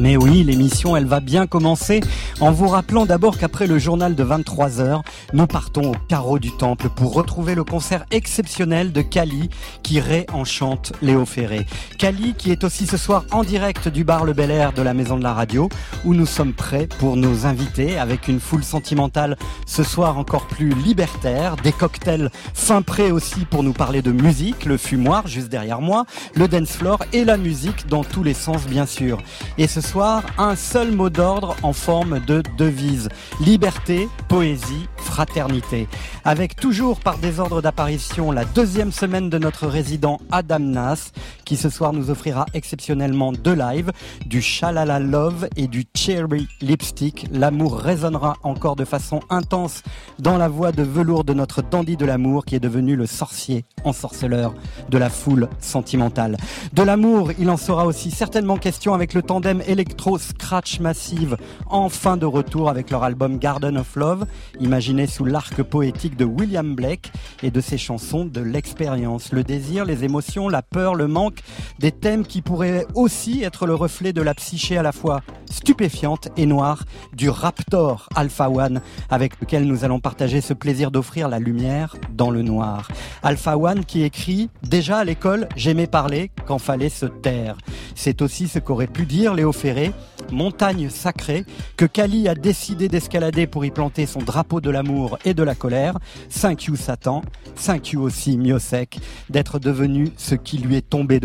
Mais oui, l'émission, elle va bien commencer en vous rappelant d'abord qu'après le journal de 23h, nous partons au carreau du temple pour retrouver le concert exceptionnel de Kali qui réenchante Léo Ferré. Kali qui est aussi ce soir en direct du bar Le Bel Air de la Maison de la Radio où nous sommes prêts pour nos invités avec une foule sentimentale ce soir encore plus libertaire, des cocktails fin prêts aussi pour nous parler de musique, le fumoir juste derrière moi, le dance floor et la musique dans tous les sens bien sûr. Et ce un seul mot d'ordre en forme de devise. Liberté, poésie, fraternité. Avec toujours par désordre d'apparition la deuxième semaine de notre résident Adam Nas, qui ce soir nous offrira exceptionnellement deux lives, du Shalala Love et du Cherry Lipstick. L'amour résonnera encore de façon intense dans la voix de velours de notre dandy de l'amour qui est devenu le sorcier ensorceleur de la foule sentimentale. De l'amour, il en sera aussi certainement question avec le tandem Electro Scratch Massive, enfin de retour avec leur album Garden of Love, imaginé sous l'arc poétique de William Blake et de ses chansons de l'expérience, le désir, les émotions, la peur, le manque, des thèmes qui pourraient aussi être le reflet de la psyché à la fois stupéfiante et noire du Raptor Alpha One, avec lequel nous allons partager ce plaisir d'offrir la lumière dans le noir. Alpha One qui écrit Déjà à l'école, j'aimais parler quand fallait se taire. C'est aussi ce qu'aurait pu dire Léo Ferré, montagne sacrée, que Kali a décidé d'escalader pour y planter son drapeau de l'amour et de la colère. 5 you Satan, 5 you aussi Miosek, d'être devenu ce qui lui est tombé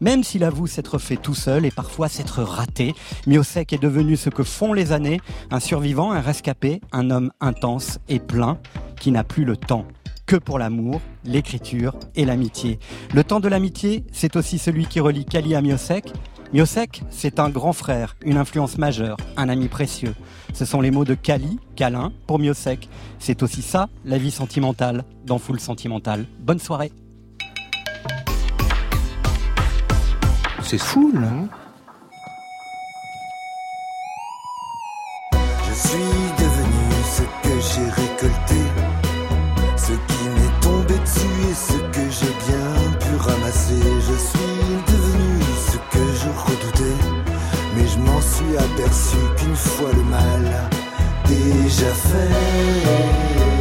même s'il avoue s'être fait tout seul et parfois s'être raté. Miosek est devenu ce que font les années, un survivant, un rescapé, un homme intense et plein qui n'a plus le temps que pour l'amour, l'écriture et l'amitié. Le temps de l'amitié, c'est aussi celui qui relie Kali à Miosek. Miosek, c'est un grand frère, une influence majeure, un ami précieux. Ce sont les mots de Kali, câlin, pour Miosek. C'est aussi ça, la vie sentimentale, dans Foule Sentimentale. Bonne soirée. C'est fou, là. Je suis devenu ce que j'ai récolté, ce qui m'est tombé dessus et ce que j'ai bien pu ramasser. Je suis devenu ce que je redoutais, mais je m'en suis aperçu qu'une fois le mal déjà fait.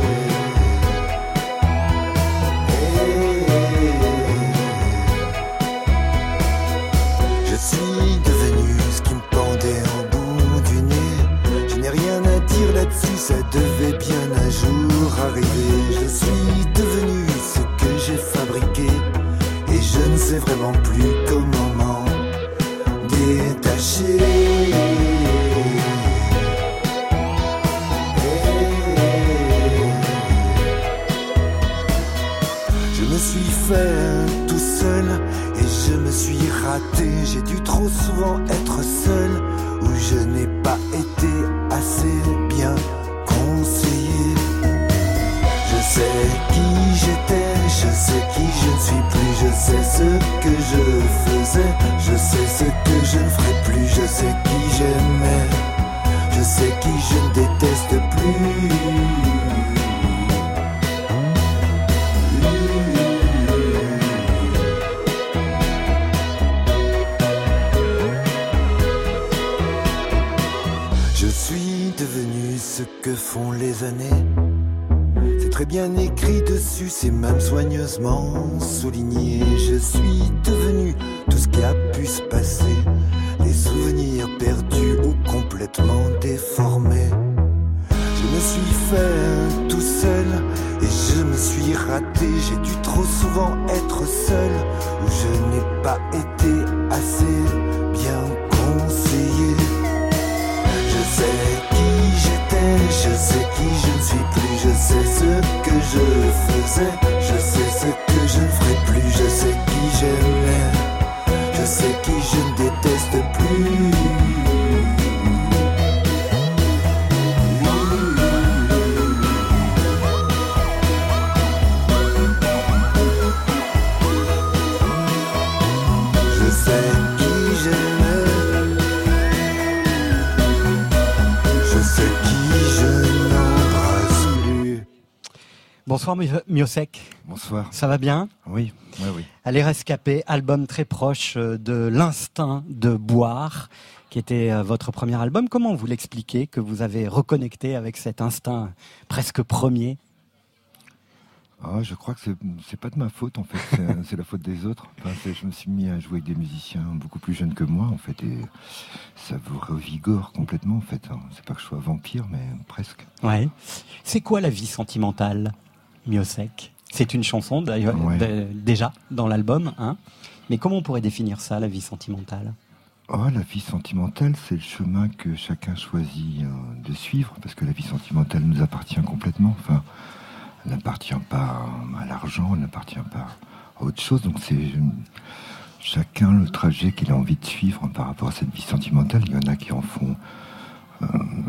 Ça devait bien un jour arriver. Je suis devenu ce que j'ai fabriqué. Et je ne sais vraiment plus comment m'en détacher. Je me suis fait tout seul et je me suis raté. J'ai dû trop souvent être seul où je n'ai pas été assez bien Je sais qui j'étais, je sais qui je ne suis plus, je sais ce que je faisais, je sais ce que je ne ferai plus, je sais qui j'aimais, je sais qui je ne déteste plus. Que font les années. C'est très bien écrit dessus, c'est même soigneusement souligné. Je suis devenu tout ce qui a pu se passer. Les souvenirs perdus ou complètement déformés. Je me suis fait tout seul et je me suis raté. J'ai dû trop souvent être seul où je n'ai pas été assez bien conseillé. Je sais je sais qui je ne suis plus, je sais ce que je faisais, je sais ce que je ne ferai plus, je sais qui j'aimais, je sais qui je ne déteste plus. Bonsoir Miosek. Bonsoir. Ça va bien? Oui, oui, oui. Allez rescapé, album très proche euh, de l'instinct de boire, qui était euh, votre premier album. Comment vous l'expliquez que vous avez reconnecté avec cet instinct presque premier? Ah, je crois que c'est pas de ma faute en fait, c'est la faute des autres. je me suis mis à jouer avec des musiciens beaucoup plus jeunes que moi en fait, et ça vous revigore complètement en fait. Hein. C'est pas que je sois vampire, mais presque. Ouais. C'est quoi la vie sentimentale, Miosek C'est une chanson d'ailleurs déjà dans l'album, hein. Mais comment on pourrait définir ça, la vie sentimentale? Oh, la vie sentimentale, c'est le chemin que chacun choisit euh, de suivre, parce que la vie sentimentale nous appartient complètement. Enfin, n'appartient pas à l'argent, elle n'appartient pas à autre chose. Donc c'est chacun le trajet qu'il a envie de suivre par rapport à cette vie sentimentale. Il y en a qui en font euh,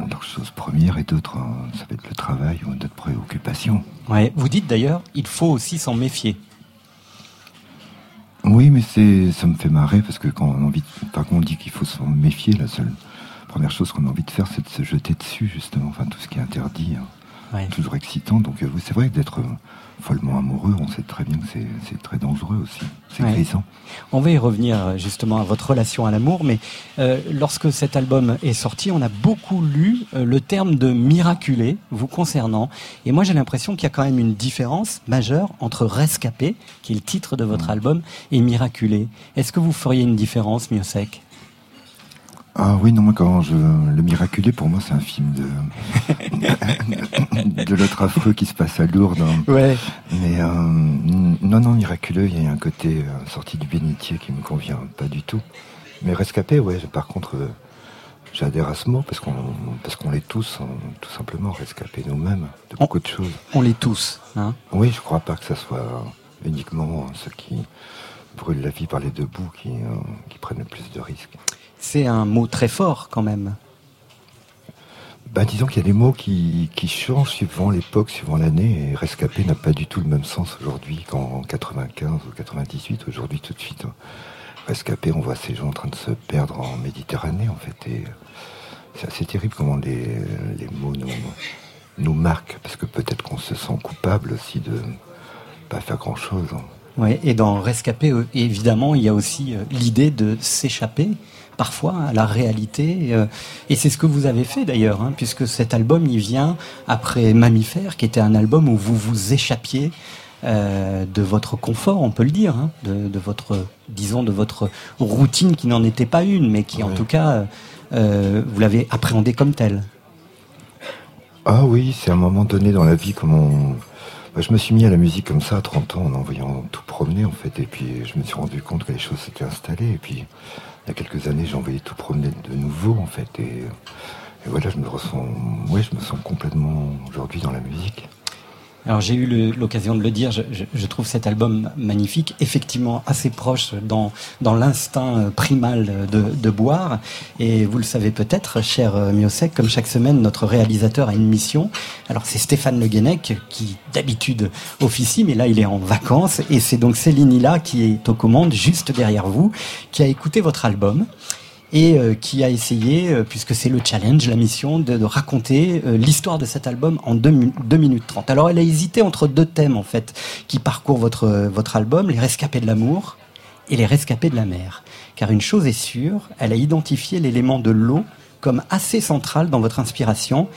leur chose première et d'autres, hein, ça va être le travail ou d'autres préoccupations. Ouais. Vous dites d'ailleurs, il faut aussi s'en méfier. Oui, mais c'est, ça me fait marrer parce que quand on, envie quand on dit qu'il faut s'en méfier, la seule première chose qu'on a envie de faire, c'est de se jeter dessus, justement. Enfin, tout ce qui est interdit. Hein toujours excitant. Donc euh, c'est vrai que d'être follement amoureux, on sait très bien que c'est très dangereux aussi. C'est grisant. On va y revenir euh, justement à votre relation à l'amour, mais lorsque cet album est sorti, on a beaucoup lu le terme de miraculé vous concernant. Et moi j'ai l'impression qu'il y a quand même une différence majeure entre Rescapé, qui est le titre de votre album, et Miraculé. Est-ce que vous feriez une différence, Miosek ah oui, non, moi, quand je... Le Miraculé, pour moi, c'est un film de... de l'autre affreux qui se passe à Lourdes. Hein. Ouais. Mais euh, non, non, Miraculeux, il y a un côté euh, sorti du bénitier qui me convient pas du tout. Mais Rescapé, ouais, par contre, euh, j'adhère à ce mot parce qu'on parce qu'on l'est tous, hein, tout simplement, rescapés nous-mêmes de beaucoup de choses. On l'est tous, hein Oui, je crois pas que ce soit uniquement ceux qui brûlent la vie par les deux bouts qui, qui prennent le plus de risques. C'est un mot très fort quand même. Bah, disons qu'il y a des mots qui, changent suivant l'époque, suivant l'année, et rescapé n'a pas du tout le même sens aujourd'hui qu'en 95 ou 98. Aujourd'hui, tout de suite, rescapé, on voit ces gens en train de se perdre en Méditerranée, en fait. Et c'est assez terrible comment les, mots nous, nous marquent, parce que peut-être qu'on se sent coupable aussi de pas faire grand-chose. Hein. Oui, et dans rescapé, euh, évidemment, il y a aussi euh, l'idée de s'échapper parfois à la réalité. Euh, et c'est ce que vous avez fait d'ailleurs, hein, puisque cet album, il vient après Mammifère, qui était un album où vous vous échappiez euh, de votre confort, on peut le dire, hein, de, votre, disons, de votre routine qui n'en était pas une, mais qui en tout cas, euh, vous l'avez appréhendé comme tel. Ah oui, c'est un moment donné dans la vie comme on... Bah, je me suis mis à la musique comme ça à 30 ans en envoyant tout promener en fait, et puis je me suis rendu compte que les choses s'étaient installées, et puis il y a quelques années, j'ai envoyé tout promener de nouveau, en fait. Et, voilà, je me ressens, je me sens complètement aujourd'hui dans la musique. Alors j'ai eu l'occasion de le dire, je, trouve cet album magnifique, effectivement assez proche dans, dans l'instinct euh, primal de, de, boire. Et vous le savez peut-être, cher euh, Miosek, comme chaque semaine, notre réalisateur a une mission. Alors c'est Stéphane Le Guenec qui d'habitude officie, mais là il est en vacances. Et c'est donc Céline Hilla qui est aux commandes juste derrière vous, qui a écouté votre album et euh, qui a essayé, euh, puisque c'est le challenge, la mission, de, raconter euh, l'histoire de cet album en 2, minutes 30. Alors elle a hésité entre deux thèmes en fait qui parcourent votre, votre album, les rescapés de l'amour et les rescapés de la mer. Car une chose est sûre, elle a identifié l'élément de l'eau comme assez central dans votre inspiration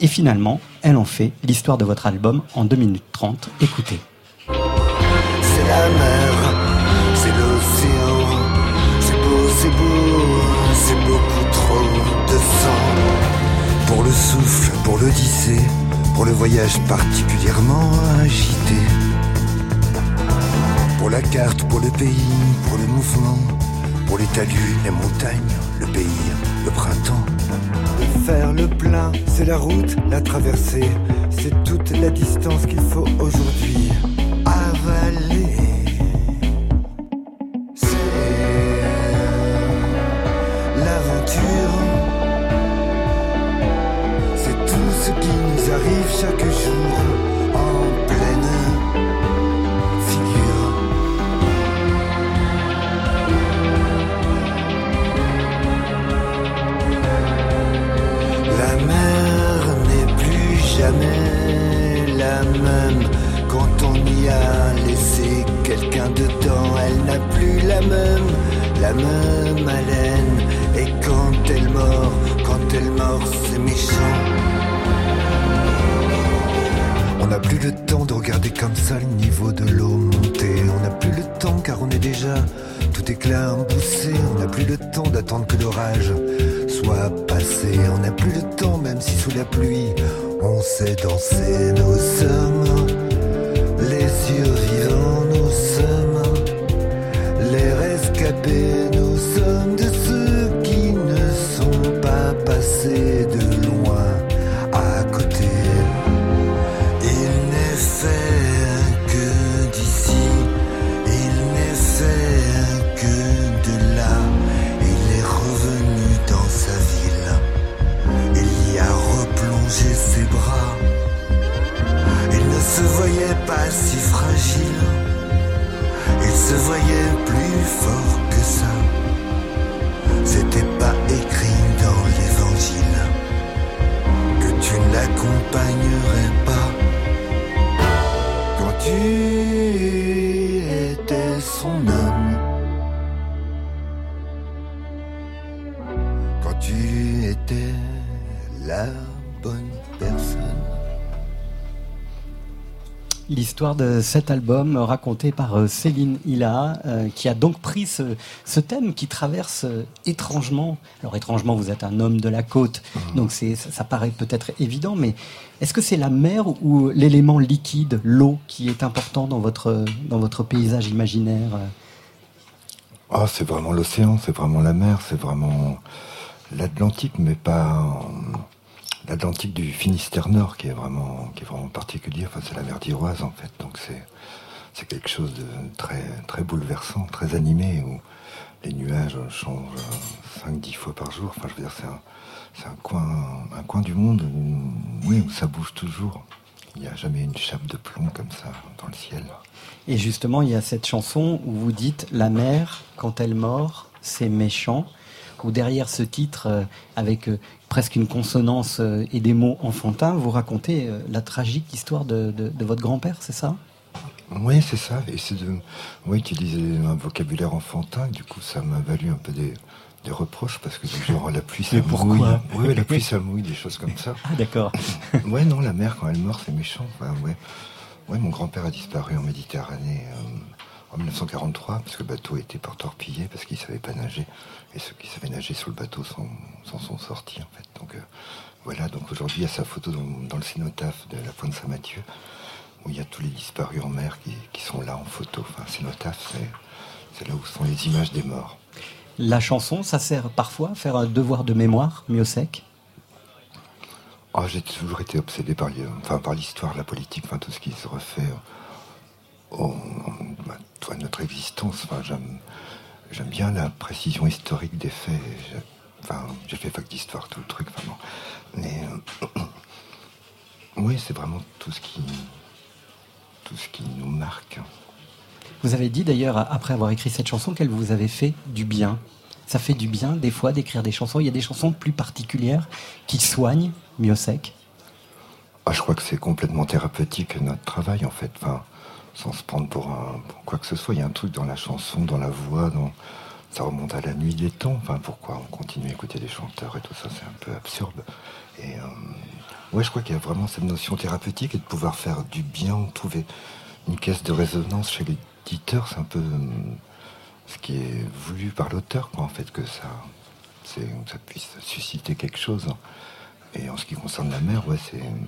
et finalement, elle en fait l'histoire de votre album en 2 minutes 30. Écoutez. C'est la mer, Pour le souffle, pour l'odyssée, pour le voyage particulièrement agité. Pour la carte, pour le pays, pour le mouvement, pour les talus, les montagnes, le pays, le printemps. Faire le plein, c'est la route, la traversée, c'est toute la distance qu'il faut aujourd'hui avaler. Ils arrivent chaque jour en pleine figure. La mer n'est plus jamais la même. Quand on y a laissé quelqu'un dedans, elle n'a plus la même, la même haleine. Et quand elle mord, quand elle mord, c'est méchant. On n'a plus le temps de regarder comme ça le niveau de l'eau monter. On n'a plus le temps car on est déjà tout éclat boussé. On n'a plus le temps d'attendre que l'orage soit passé. On n'a plus le temps, même si sous la pluie on sait danser. Nous sommes les survivants, nous sommes les rescapés, nous sommes de ceux qui ne sont pas passés de pas si fragile, il se voyait plus fort que ça. C'était pas écrit dans l'évangile que tu n'accompagnerais pas quand tu L'histoire de cet album raconté par euh, Céline Hilla, euh, qui a donc pris ce, ce thème qui traverse euh, étrangement. Alors étrangement, vous êtes un homme de la côte, donc c'est ça, ça paraît peut-être évident, mais est-ce que c'est la mer ou l'élément liquide, l'eau, qui est important dans votre dans votre paysage imaginaire Ah, c'est vraiment l'océan, c'est vraiment la mer, c'est vraiment l'Atlantique, mais pas l'Atlantique du Finistère Nord qui est vraiment, qui est vraiment particulier. Enfin, c'est la mer d'Iroise en fait, donc c'est c'est quelque chose de très très bouleversant, très animé où les nuages changent 5-10 fois par jour. Enfin, je veux dire, c'est un c'est un coin un coin du monde où ça bouge toujours. Il n'y a jamais une chape de plomb comme ça dans le ciel. Et justement, il y a cette chanson où vous dites La mer, quand elle mord, c'est méchant. Ou derrière ce titre, euh, avec euh, presque une consonance euh, et des mots enfantins, vous racontez euh, la tragique histoire de, de- de votre grand-père, c'est ça? Oui, c'est ça. Et c'est de oui, utiliser un vocabulaire enfantin. Du coup, ça m'a valu un peu des, des reproches parce que du genre la pluie, ça Mais mouille. Oui, la pluie, ça mouille, des choses comme ça. Ah, d'accord. Ouais, non, la mer, quand elle meurt, c'est méchant. Enfin, ouais. ouais, mon grand-père a disparu en Méditerranée euh, en 1943 parce que le bateau était par torpillé parce qu'il savait pas nager. Et ceux qui savaient nager sur le bateau s'en sont sortis, en fait. Donc, euh, voilà. Donc, aujourd'hui, il y a sa photo dans, dans le cénotaphe de la Pointe Saint-Mathieu où il y a tous les disparus en mer qui, qui sont là en photo. Enfin, cénotaphe, c'est, là où sont les images des morts. La chanson, ça sert parfois à faire un devoir de mémoire, mieux sec. Ah, j'ai toujours été obsédé par, enfin, par l'histoire, la politique, enfin, tout ce qui se refait au, toi, notre existence. Enfin, j'aime, j'aime bien la précision historique des faits. J'ai, enfin, j'ai fait fac d'histoire, tout le truc, vraiment. Mais euh, oui, c'est vraiment tout ce qui, tout ce qui nous marque. Vous avez dit d'ailleurs, après avoir écrit cette chanson, qu'elle vous avait fait du bien. Ça fait du bien, des fois, d'écrire des chansons. Il y a des chansons plus particulières qui soignent, mieux sec. Ah, je crois que c'est complètement thérapeutique notre travail en fait. Enfin, sans se prendre pour, un, quoi que ce soit. Il y a un truc dans la chanson, dans la voix, ça remonte à la nuit des temps. Enfin, pourquoi on continue à écouter des chanteurs et tout ça, c'est un peu absurde. Et euh, ouais, je crois qu'il y a vraiment cette notion thérapeutique et de pouvoir faire du bien, trouver une caisse de résonance chez l'éditeur, c'est un peu euh, ce qui est voulu par l'auteur, quoi, en fait, que ça, c'est, ça puisse susciter quelque chose. Et en ce qui concerne la mer, ouais, c'est une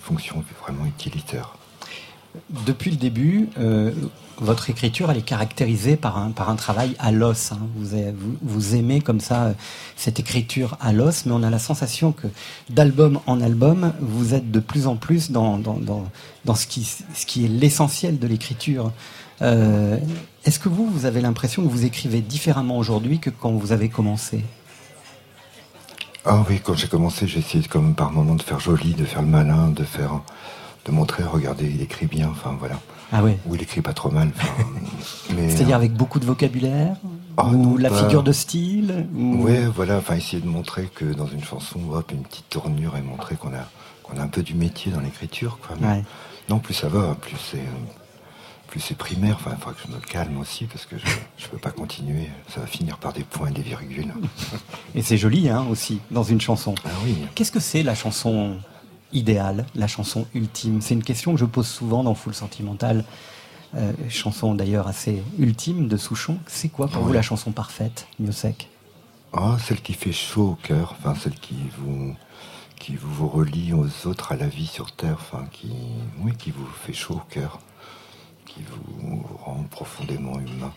fonction vraiment utilitaire. Depuis le début, euh, votre écriture, elle est caractérisée par un, par un travail à l'os. hein. Vous, vous, aimez comme ça euh, cette écriture à l'os, mais on a la sensation que d'album en album, vous êtes de plus en plus dans, dans, dans, dans ce, qui, ce qui est l'essentiel de l'écriture. Euh, Est-ce que vous, vous avez l'impression que vous écrivez différemment aujourd'hui que quand vous avez commencé? Ah oui, quand j'ai commencé, j'ai essayé comme par moment de faire joli, de faire le malin, de faire, de montrer, regardez, il écrit bien, enfin voilà. Ah Ou il écrit pas trop mal. C'est-à-dire avec beaucoup de vocabulaire Ah Ou non, la pas- figure de style ou- Ouais, voilà, enfin essayer de montrer que dans une chanson, hop, une petite tournure et montrer qu'on a, qu'on a un peu du métier dans l'écriture, quoi. Mais Ouais. Non, plus ça va, plus c'est, euh, plus c'est primaire. Enfin, il faudra que je me calme aussi parce que je ne peux pas continuer. Ça va finir par des points et des virgules. Et c'est joli hein, aussi dans une chanson. Ah oui. Qu'est-ce que c'est la chanson? Idéale, la chanson ultime C'est une question que je pose souvent dans Full Sentimental. Euh, chanson d'ailleurs assez ultime de Souchon. C'est quoi pour vous la chanson parfaite, Miosek? Ah, celle qui fait chaud au cœur, enfin celle qui vous qui vous, relie aux autres, à la vie sur Terre, enfin qui oui, qui vous fait chaud au cœur, qui vous rend profondément humain.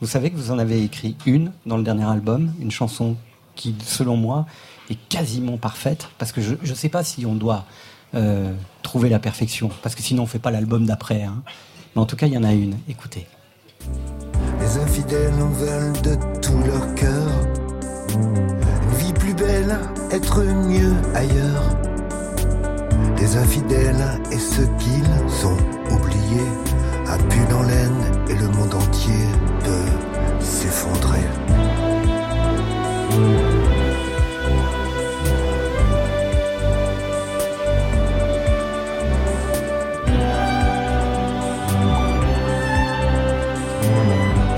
Vous savez que vous en avez écrit une dans le dernier album, une chanson qui, selon moi, est quasiment parfaite, parce que je ne sais pas si on doit euh, trouver la perfection, parce que sinon on fait pas l'album d'après. Hein. Mais en tout cas, il y en a une. Écoutez. Les infidèles en veulent de tout leur cœur. Une vie plus belle, être mieux ailleurs. Les infidèles et ceux qu'ils ont oubliés, a pu dans l'aine et le monde entier peut s'effondrer.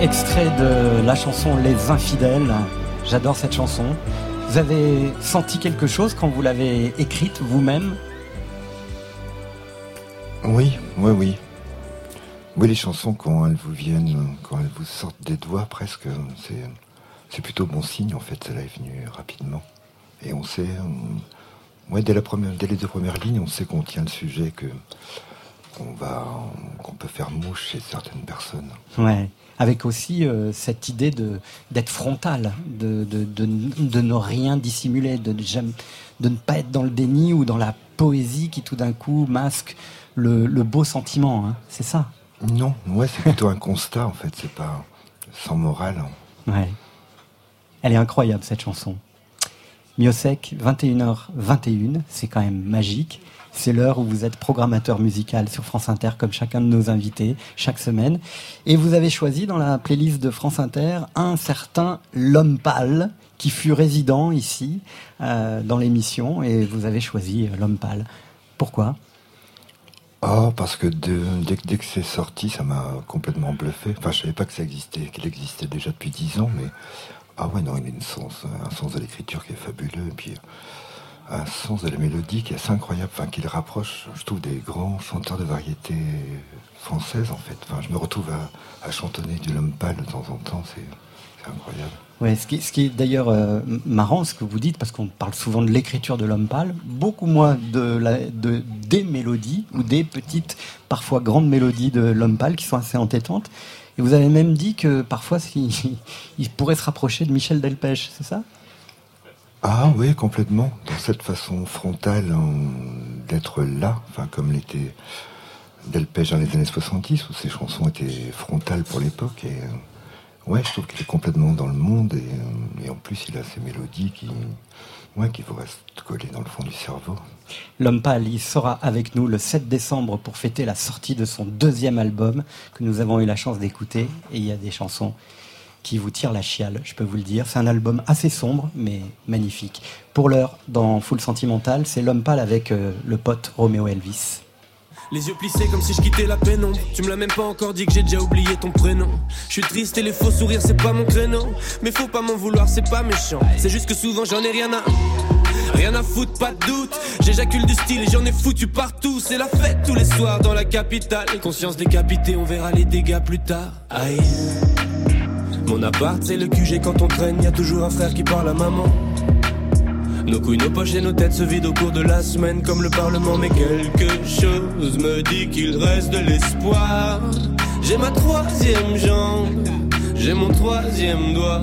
Extrait de la chanson Les Infidèles. J'adore cette chanson. Vous avez senti quelque chose quand vous l'avez écrite vous-même? Oui, oui, oui. Oui, les chansons, quand elles vous viennent, quand elles vous sortent des doigts presque, c'est, plutôt bon signe en fait. Cela est venu rapidement. Et on sait, dès, la première, dès les deux premières lignes, on sait qu'on tient le sujet, que qu'on va, qu'on peut faire mouche chez certaines personnes. Ouais avec aussi euh, cette idée de d'être frontal, de, de, de, ne rien dissimuler, de, de ne pas être dans le déni ou dans la poésie qui tout d'un coup masque le, le beau sentiment. Hein. C'est ça? Non, ouais, c'est plutôt un constat en fait, c'est pas sans morale. Hein. Ouais. Elle est incroyable cette chanson. Miosek, 21h21, c'est quand même magique. C'est l'heure où vous êtes programmateur musical sur France Inter, comme chacun de nos invités, chaque semaine. Et vous avez choisi dans la playlist de France Inter un certain L'Homme Pâle, qui fut résident ici, euh, dans l'émission, et vous avez choisi L'Homme Pâle. Pourquoi? Oh, parce que dès, que c'est sorti, ça m'a complètement bluffé. Enfin, je savais pas que ça existait, qu'il existait déjà depuis dix ans, mais ah ouais, non, il a une sens, un sens de l'écriture qui est fabuleux. Et puis, un sens de la mélodie qui est assez incroyable, enfin, qui rapproche, je trouve, des grands chanteurs de variété française, en fait. Enfin, je me retrouve à, chantonner du l'homme pâle de temps en temps, c'est incroyable. Ouais, ce qui, ce qui est d'ailleurs euh, marrant, ce que vous dites, parce qu'on parle souvent de l'écriture de l'homme pâle, beaucoup moins de, la, de des mélodies ou des petites, parfois grandes mélodies de l'homme pâle qui sont assez entêtantes. Et vous avez même dit que parfois, il pourrait se rapprocher de Michel Delpech, c'est ça? Ah oui, complètement. Dans cette façon frontale d'être là, enfin comme l'était Delpech dans les années 70, où ses chansons étaient frontales pour l'époque. Et euh, ouais, je trouve qu'il est complètement dans le monde. Et, euh, et, en plus, il a ces mélodies qui, ouais, qui vous restent collées dans le fond du cerveau. L'homme pâle, sera avec nous le 7 décembre pour fêter la sortie de son deuxième album que nous avons eu la chance d'écouter. Et il y a des chansons qui vous tire la chiale, je peux vous le dire. C'est un album assez sombre, mais magnifique. Pour l'heure, dans Full Sentimental, c'est l'homme pâle avec euh, le pote Roméo Elvis. Les yeux plissés comme si je quittais la pénombre. Tu me l'as même pas encore dit que j'ai déjà oublié ton prénom. Je suis triste et les faux sourires, c'est pas mon créneau. Mais faut pas m'en vouloir, c'est pas méchant. C'est juste que souvent j'en ai rien à. Rien à foutre, pas de doute. J'éjacule du style et j'en ai foutu partout. C'est la fête tous les soirs dans la capitale. Conscience décapitée, on verra les dégâts plus tard. Aïe. Mon appart, c'est le QG quand on traîne, y a toujours un frère qui parle à maman. Nos couilles, nos poches et nos têtes se vident au cours de la semaine comme le Parlement, mais quelque chose me dit qu'il reste de l'espoir. J'ai ma troisième jambe, j'ai mon troisième doigt.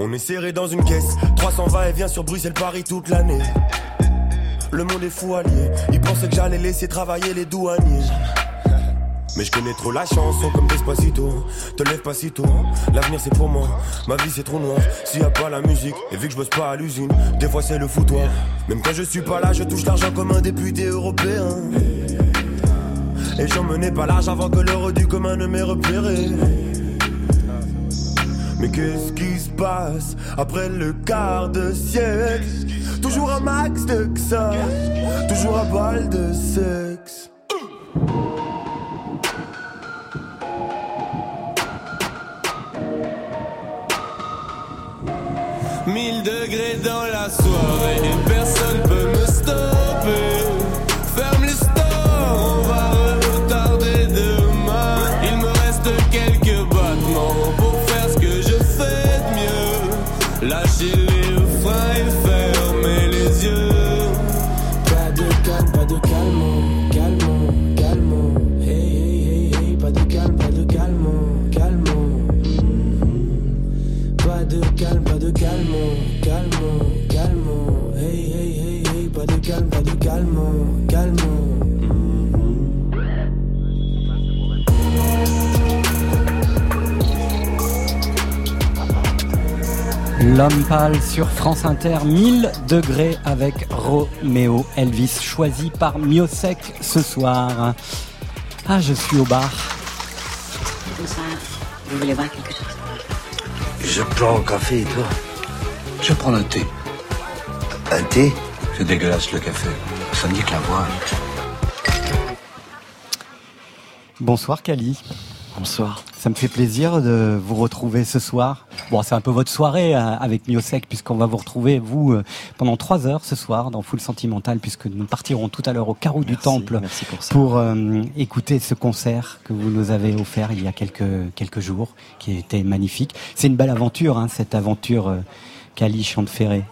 On est serré dans une caisse, 320 et vient sur Bruxelles-Paris toute l'année. Le monde est fou allié, ils pensaient que j'allais laisser travailler les douaniers. Mais je connais trop la chanson comme Despacito Te lève pas si tôt, l'avenir c'est pour moi. Ma vie c'est trop noir, s'il y a pas la musique Et vu que je bosse pas à l'usine, des fois c'est le foutoir. Même quand je suis pas là, je touche l'argent comme un député européen. Et j'en menais pas l'âge avant que l'heure du commun ne m'ait repéré mais qu'est-ce qui se passe après le quart de siècle? Toujours un max de ça, toujours un balle de sexe. 1000 degrés dans la soirée, personne peut me stopper. L'homme pâle sur France Inter, 1000 degrés avec Roméo Elvis, choisi par Miosek ce soir. Ah, je suis au bar. Bonsoir. Vous voulez boire quelque chose? Je prends un café et toi? Je prends un thé. Un thé? C'est dégueulasse le café. Ça me dit que la voix. Bonsoir Kali. Bonsoir. Ça me fait plaisir de vous retrouver ce soir. Bon, c'est un peu votre soirée euh, avec Miosek puisqu'on va vous retrouver vous euh, pendant trois heures ce soir dans Full Sentimental puisque nous partirons tout à l'heure au carreau du Temple merci pour euh, écouter ce concert que vous nous avez offert il y a quelques quelques jours, qui était magnifique. C'est une belle aventure, hein, cette aventure euh, Kali Chanteferré.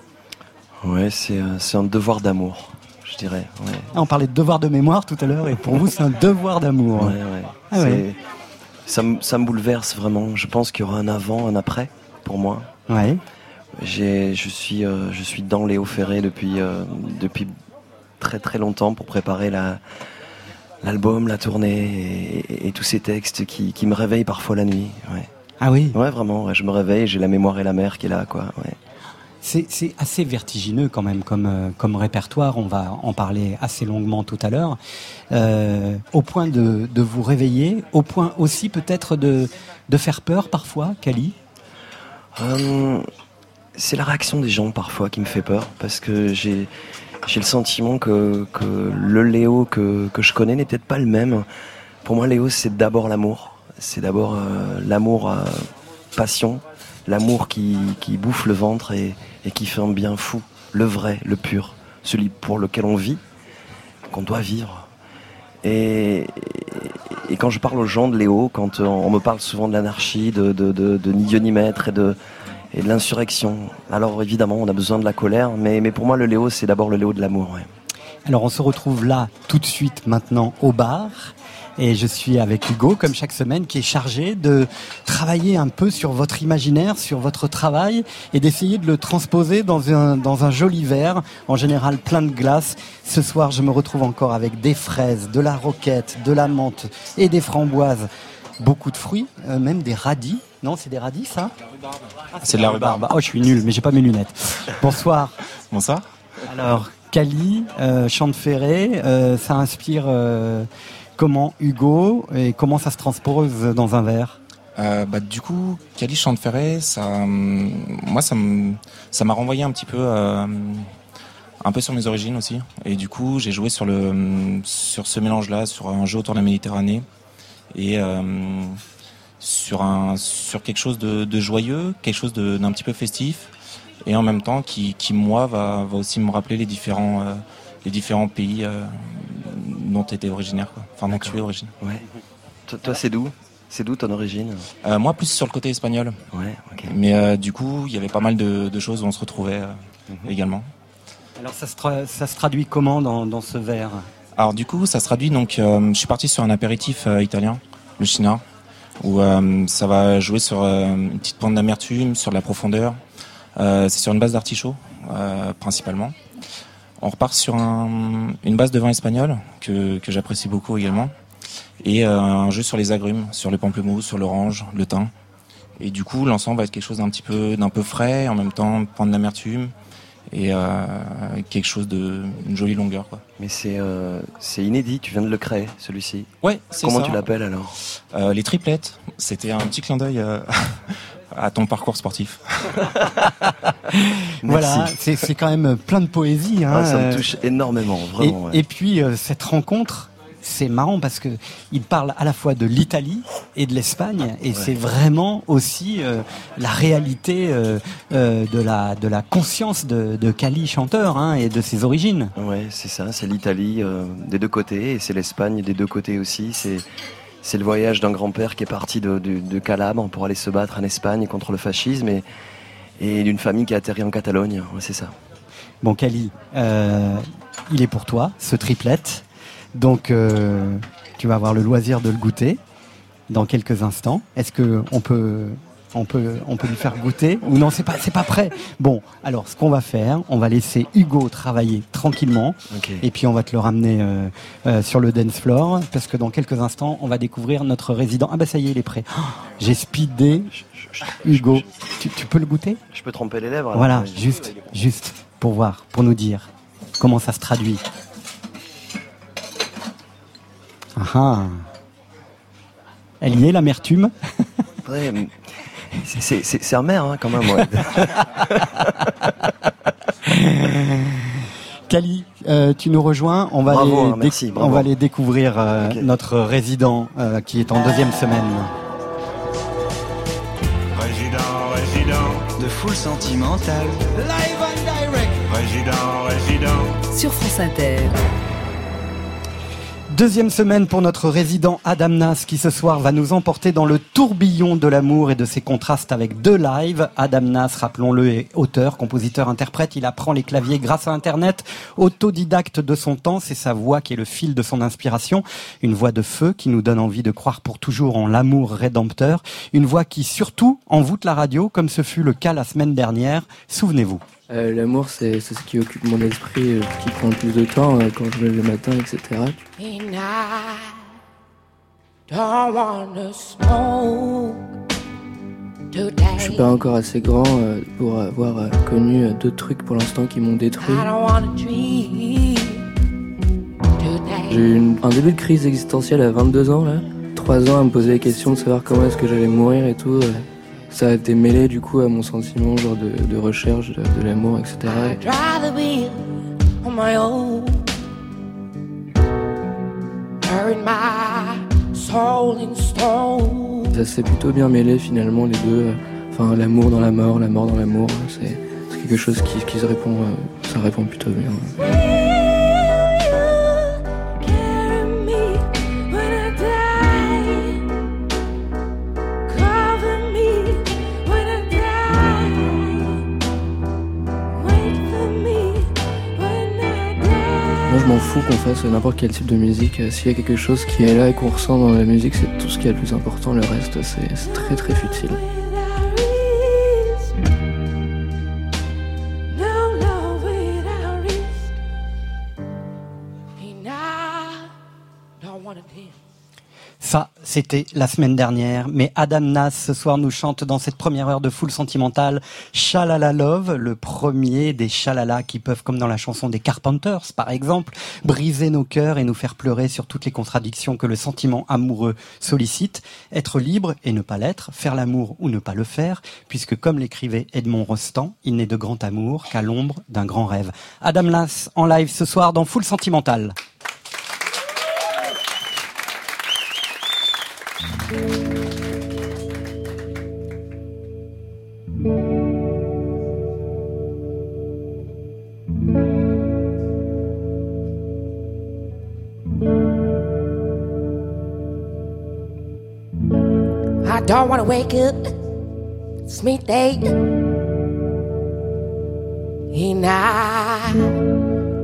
Ouais, c'est un devoir d'amour, je dirais. Ouais. Ah, on parlait de devoir de mémoire tout à l'heure et pour vous c'est un devoir d'amour. Ouais, ouais. Ah ça me bouleverse vraiment. Je pense qu'il y aura un avant, un après pour moi. Ouais. J'ai, je suis, euh, je suis dans Léo Ferré depuis, euh, depuis très très longtemps pour préparer la, l'album, la tournée et, et- et tous ces textes qui, qui me réveillent parfois la nuit. Ouais, Ah oui? ouais vraiment. ouais, je me réveille, j'ai la mémoire et la mer qui est là, quoi. Ouais. C'est c'est assez vertigineux quand même comme, euh, comme répertoire, on va en parler assez longuement tout à l'heure, Euh, au point de, de vous réveiller, au point aussi peut-être de, de faire peur parfois, Kali? Euh, c'est la réaction des gens parfois qui me fait peur parce que j'ai le sentiment que, le Léo que, je connais n'est peut-être pas le même. Pour moi, Léo, c'est d'abord l'amour. C'est d'abord euh, l'amour euh, passion, l'amour qui, qui bouffe le ventre et, et qui fait un bien fou, le vrai, le pur, celui pour lequel on vit, qu'on doit vivre. Et, quand je parle aux gens de Léo, quand on on me parle souvent de l'anarchie, de, ni Dieu ni maître et de, l'insurrection, alors évidemment on a besoin de la colère, mais, pour moi le Léo c'est d'abord le Léo de l'amour. Alors on se retrouve là tout de suite maintenant au bar. Et je suis avec Hugo, comme chaque semaine, qui est chargé de travailler un peu sur votre imaginaire, sur votre travail, et d'essayer de le transposer dans un, dans un joli verre, en général plein de glace. Ce soir, je me retrouve encore avec des fraises, de la roquette, de la menthe et des framboises. Beaucoup de fruits, euh, même des radis. Non, c'est des radis, ça? Ah, C'est de la rhubarbe. Oh, je suis nul, mais j'ai pas mes lunettes. Bonsoir. Bonsoir. Alors, Cali, euh, Chant de Ferré, euh, ça inspire euh, comment Hugo et comment ça se transpose dans un verre Euh, bah, du coup, Cali Chanteferré, ça, hum, moi, ça m'a renvoyé un petit peu, euh, un peu sur mes origines aussi. Et du coup, j'ai joué sur le, sur ce mélange-là, sur un jeu autour de la Méditerranée et euh, sur un, sur quelque chose de, de joyeux, quelque chose d'un petit peu festif, et en même temps qui, qui moi, va, va aussi me rappeler les différents, euh, les différents pays euh, dont tu étais originaire, quoi. enfin dont tu es originaire. Ouais. Toi, toi, c'est d'où? C'est d'où ton origine? Euh, moi, plus sur le côté espagnol. Ouais. Mais euh, du coup, il y avait pas mal de, de choses où on se retrouvait euh, Mhm. également. Alors, ça se, tra- ça se traduit comment dans, dans ce verre? Alors du coup, ça se traduit donc. euh, je suis parti sur un apéritif euh, italien, le China, où euh, ça va jouer sur euh, une petite pointe d'amertume, sur la profondeur. Euh, c'est sur une base d'artichaut euh, principalement. On repart sur un- une base de vin espagnol que, j'apprécie beaucoup également et euh, un jeu sur les agrumes, sur le pamplemousse, sur l'orange, le thym. Et du coup, l'ensemble va être quelque chose d'un petit peu d'un peu frais, en même temps pointe d'amertume et euh, quelque chose de une jolie longueur. Quoi. Mais c'est euh, c'est inédit, tu viens de le créer, celui-ci. Ouais, c'est Comment ça. tu l'appelles alors? Euh, Les triplettes, c'était un petit clin d'œil euh, à ton parcours sportif. Voilà, c'est c'est quand même plein de poésie. Hein, Ah, ça me touche énormément, vraiment. Et, ouais. et puis euh, cette rencontre, c'est marrant parce que il parle à la fois de l'Italie et de l'Espagne, et c'est vraiment aussi euh, la réalité euh, euh, de la de la conscience de, de Cali chanteur hein, et de ses origines. Ouais, c'est ça, c'est l'Italie des deux côtés et c'est l'Espagne des deux côtés aussi. C'est c'est le voyage d'un grand-père qui est parti de, de, de Calabre pour aller se battre en Espagne contre le fascisme et, et d'une famille qui a atterri en Catalogne. Ouais, c'est ça. Bon, Cali, il est pour toi, ce triplet. Donc, euh, tu vas avoir le loisir de le goûter dans quelques instants. Est-ce que on peut, on peut, on peut lui faire goûter ou non C'est pas, c'est pas prêt. Bon, alors, ce qu'on va faire, on va laisser Hugo travailler tranquillement, et puis on va te le ramener euh, euh, sur le dance floor, parce que dans quelques instants, on va découvrir notre résident. Ah bah ça y est, il est prêt. Oh, J'ai speedé. Hugo, tu, tu peux le goûter? Je peux tremper les lèvres. voilà, juste, juste pour voir, pour nous dire comment ça se traduit. Ah ah. Elle y est l'amertume Ouais, c'est- amer hein, quand même. ouais. Cali, euh, tu nous rejoins. On va Bravo, aller, hein, merci, déc- bravo. on va aller découvrir euh, notre résident euh, qui est en deuxième semaine. Résident, résident, de full sentimental. Live and direct. Résident, résident. Sur France Inter. Deuxième semaine pour notre résident Adam Nas qui ce soir va nous emporter dans le tourbillon de l'amour et de ses contrastes avec deux lives. Adam Nas, rappelons-le, est auteur, compositeur, interprète. Il apprend les claviers grâce à Internet. Autodidacte de son temps, c'est sa voix qui est le fil de son inspiration. Une voix de feu qui nous donne envie de croire pour toujours en l'amour rédempteur. Une voix qui surtout envoûte la radio comme ce fut le cas la semaine dernière. Souvenez-vous. Euh, L'amour, c'est ce qui occupe mon esprit, euh, qui prend le plus de temps euh, quand je me lève le matin, etc. And I don't wanna smoke today. Je suis pas encore assez grand pour avoir connu d'autres trucs pour l'instant qui m'ont détruit. J'ai eu un début de crise existentielle à 22 ans, là. 3 ans à me poser la question de savoir comment est-ce que j'allais mourir et tout. Ça a été mêlé du coup à mon sentiment genre de, de recherche de, de l'amour, etc. Ça s'est plutôt bien mêlé finalement les deux. Enfin, l'amour dans la mort, la mort dans l'amour. C'est c'est quelque chose qui, qui se répond, euh, ça répond plutôt bien. Qu'on fasse n'importe quel type de musique. Euh, S'il y a quelque chose qui est là et qu'on ressent dans la musique, c'est tout ce qui est le plus important. Le reste, c'est très très futile. C'était la semaine dernière, mais Adam Nas ce soir nous chante dans cette première heure de full sentimentale Shalala Love, le premier des Shalala qui peuvent, comme dans la chanson des Carpenters par exemple, briser nos cœurs et nous faire pleurer sur toutes les contradictions que le sentiment amoureux sollicite, être libre et ne pas l'être, faire l'amour ou ne pas le faire, puisque comme l'écrivait Edmond Rostand, il n'est de grand amour qu'à l'ombre d'un grand rêve. Adam Nas en live ce soir dans full sentimentale. I don't wanna wake up. It's midday. And I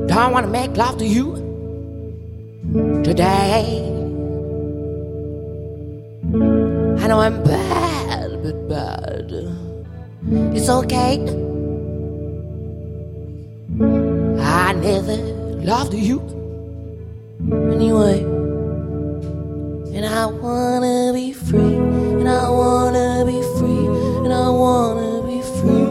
don't wanna make love to you today. I know I'm bad, but bad. It's okay. I never loved you anyway. And I wanna be free, and I wanna be free, and I wanna be free.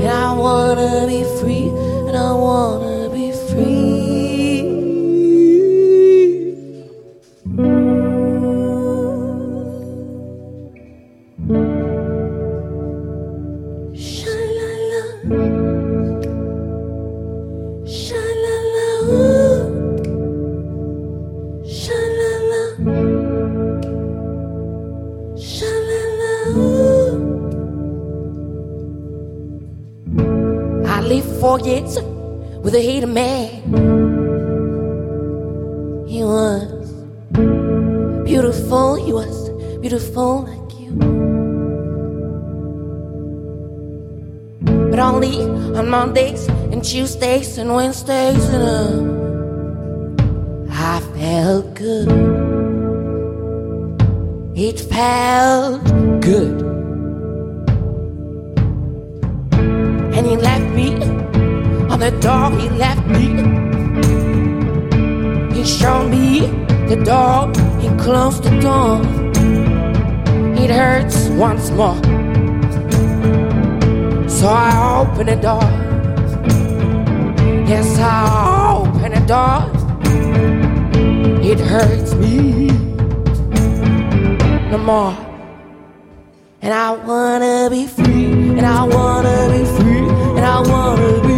And I wanna be free, and I wanna years with a hater man. He was beautiful, he was beautiful like you. But only on Mondays and Tuesdays and Wednesdays and uh, I felt good. It felt good. And he left me the door, he left me. He showed me the door, he closed the door. It hurts once more. So I open the door. Yes, I open the door. It hurts me no more. And I wanna be free, and I wanna be free, and I wanna be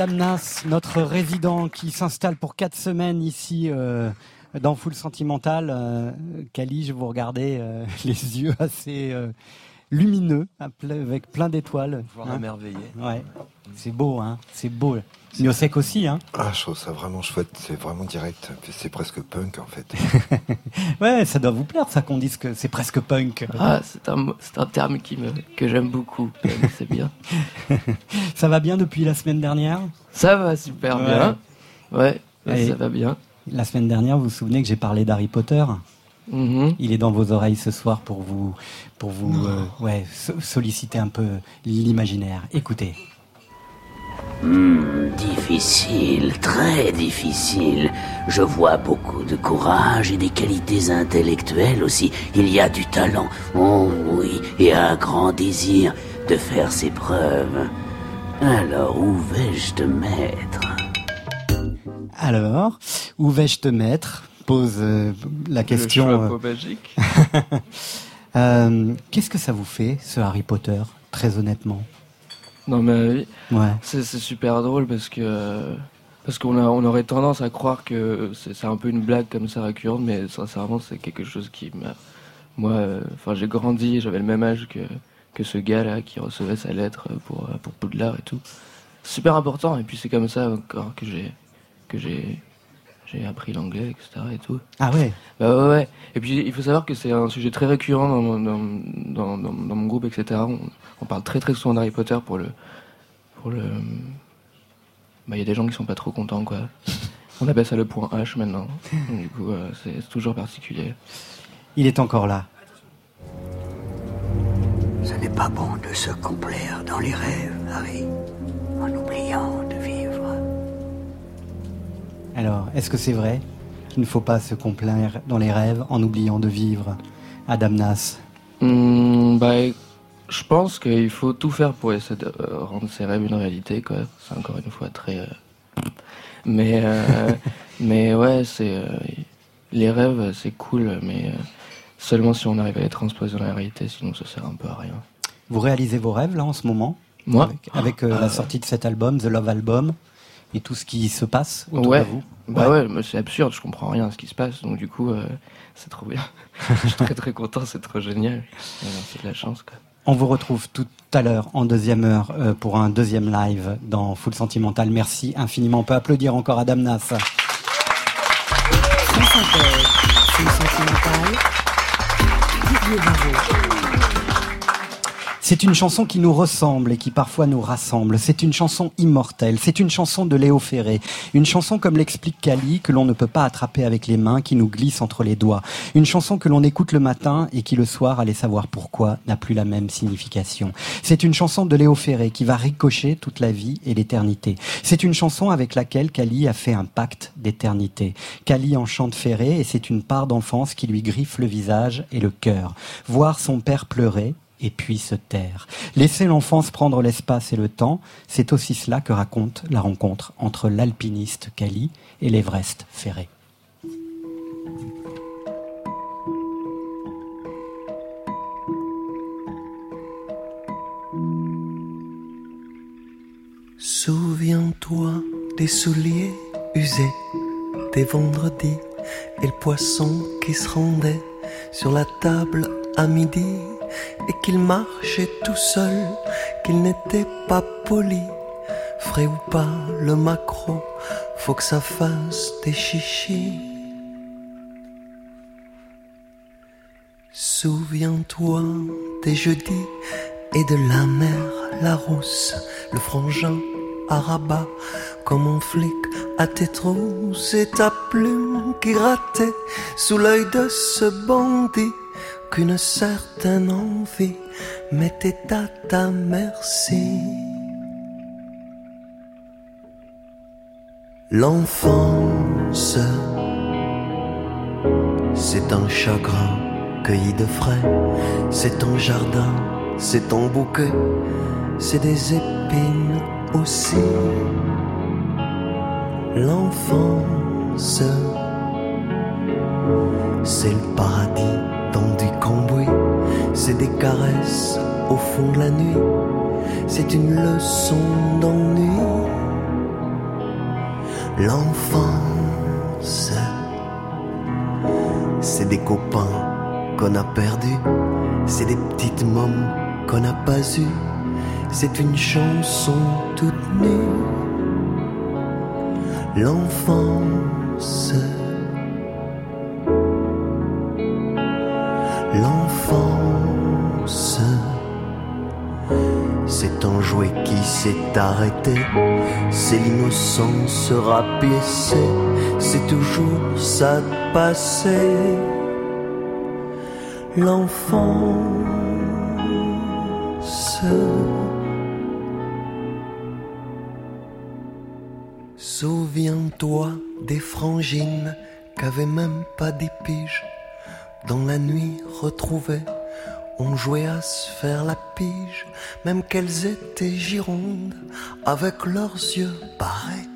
Adam Nas, notre résident, qui s'installe pour quatre semaines ici euh, dans Full Sentimental. Euh, Kali, je vous regardais euh, les yeux assez euh, lumineux, avec plein d'étoiles. Voir émerveillé. Ouais, c'est beau, hein. C'est beau. Miosek aussi, hein. Ah, je trouve ça vraiment chouette, c'est vraiment direct. C'est presque punk en fait. Ouais, ça doit vous plaire, ça qu'on dise que c'est presque punk. Ah, c'est un, un terme qui me, que j'aime beaucoup. C'est bien. ça va bien depuis la semaine dernière? Ça va super Ouais. bien. Ouais, ça va bien. La semaine dernière, vous vous souvenez que j'ai parlé d'Harry Potter? Mhm. Il est dans vos oreilles ce soir pour vous, pour vous euh, ouais, so- solliciter un peu l'imaginaire. Écoutez. Hmm, difficile, très difficile. Je vois beaucoup de courage et des qualités intellectuelles aussi. Il y a du talent, oh oui, et un grand désir. de faire ses preuves. Alors où vais-je te mettre? Alors, où vais-je te mettre? Pose euh, la question. Le euh, magique. euh, Qu'est-ce que ça vous fait, ce Harry Potter, très honnêtement Non mais oui. Ouais. C'est super drôle parce que parce qu'on a on aurait tendance à croire que c'est un peu une blague comme ça récurrente, mais sincèrement c'est quelque chose qui m'a moi euh, j'ai grandi, j'avais le même âge que que ce gars là qui recevait sa lettre pour pour Poudlard et tout. Super important et puis c'est comme ça encore que j'ai que j'ai j'ai appris l'anglais etc et tout. Ah ouais Bah ouais, ouais. Et puis il faut savoir que c'est un sujet très récurrent dans mon, dans, dans, dans, dans mon groupe, etc. On, on parle très très souvent d'Harry Potter pour le. Pour le. Bah il y a des gens qui sont pas trop contents quoi. On appelle ça le point H maintenant. Du coup, euh, c'est toujours particulier. Il est encore là. Ce n'est pas bon de se complaire dans les rêves, Harry, Alors, est-ce que c'est vrai qu'il ne faut pas se complaire dans les rêves en oubliant de vivre Adam Nas Hmm, bah, je pense qu'il faut tout faire pour essayer de euh, rendre ses rêves une réalité, quoi. C'est encore une fois très. euh, Mais, euh, mais ouais, c'est. euh, Les rêves, c'est cool, mais seulement si on arrive à les transposer dans la réalité, sinon ça sert un peu à rien. Vous réalisez vos rêves là en ce moment? Moi? Avec, avec, euh, Euh. la sortie de cet album, The Love Album, et tout ce qui se passe autour ouais. de vous Bah ouais, mais c'est absurde, je comprends rien à ce qui se passe, donc du coup, euh, c'est trop bien. je suis très très content, c'est trop génial. C'est de la chance, quoi. On vous retrouve tout à l'heure en deuxième heure euh, pour un deuxième live dans Full Sentimental. Merci infiniment. On peut applaudir encore Adam Nas. Full Sentimental. C'est une chanson qui nous ressemble et qui parfois nous rassemble. C'est une chanson immortelle. C'est une chanson de Léo Ferré. Une chanson, comme l'explique Cali, que l'on ne peut pas attraper avec les mains, qui nous glisse entre les doigts. Une chanson que l'on écoute le matin et qui le soir, allez savoir pourquoi, n'a plus la même signification. C'est une chanson de Léo Ferré qui va ricocher toute la vie et l'éternité. C'est une chanson avec laquelle Cali a fait un pacte d'éternité. Cali en chante Ferré et c'est une part d'enfance qui lui griffe le visage et le cœur. Voir son père pleurer, et puis se taire. Laisser l'enfance prendre l'espace et le temps, c'est aussi cela que raconte la rencontre entre l'alpiniste Cali et l'Everest Ferré. Souviens-toi des souliers usés, des vendredis et le poisson qui se rendait sur la table à midi et qu'il marchait tout seul, qu'il n'était pas poli. Frais ou pas le macro, faut que ça fasse des chichis. Souviens-toi des jeudis et de la mer, la rousse, le frangin à rabat, comme un flic à tes trousses et ta plume qui grattait sous l'œil de ce bandit qu'une certaine envie mettait à ta merci. L'enfance, c'est un chagrin cueilli de frais, c'est ton jardin, c'est ton bouquet, c'est des épines aussi. L'enfance, c'est le paradis du cambouis, c'est des caresses au fond de la nuit, c'est une leçon d'ennui. L'enfance, c'est des copains qu'on a perdus, c'est des petites mômes qu'on n'a pas eues, c'est une chanson toute nue. L'enfance, l'enfance, c'est un jouet qui s'est arrêté, c'est l'innocence rapiécée, c'est toujours ça de passé. L'enfance. Souviens-toi des frangines qu'avaient même pas des dans la nuit retrouvées ont joué à se faire la pige, même qu'elles étaient girondes, avec leurs yeux barrés,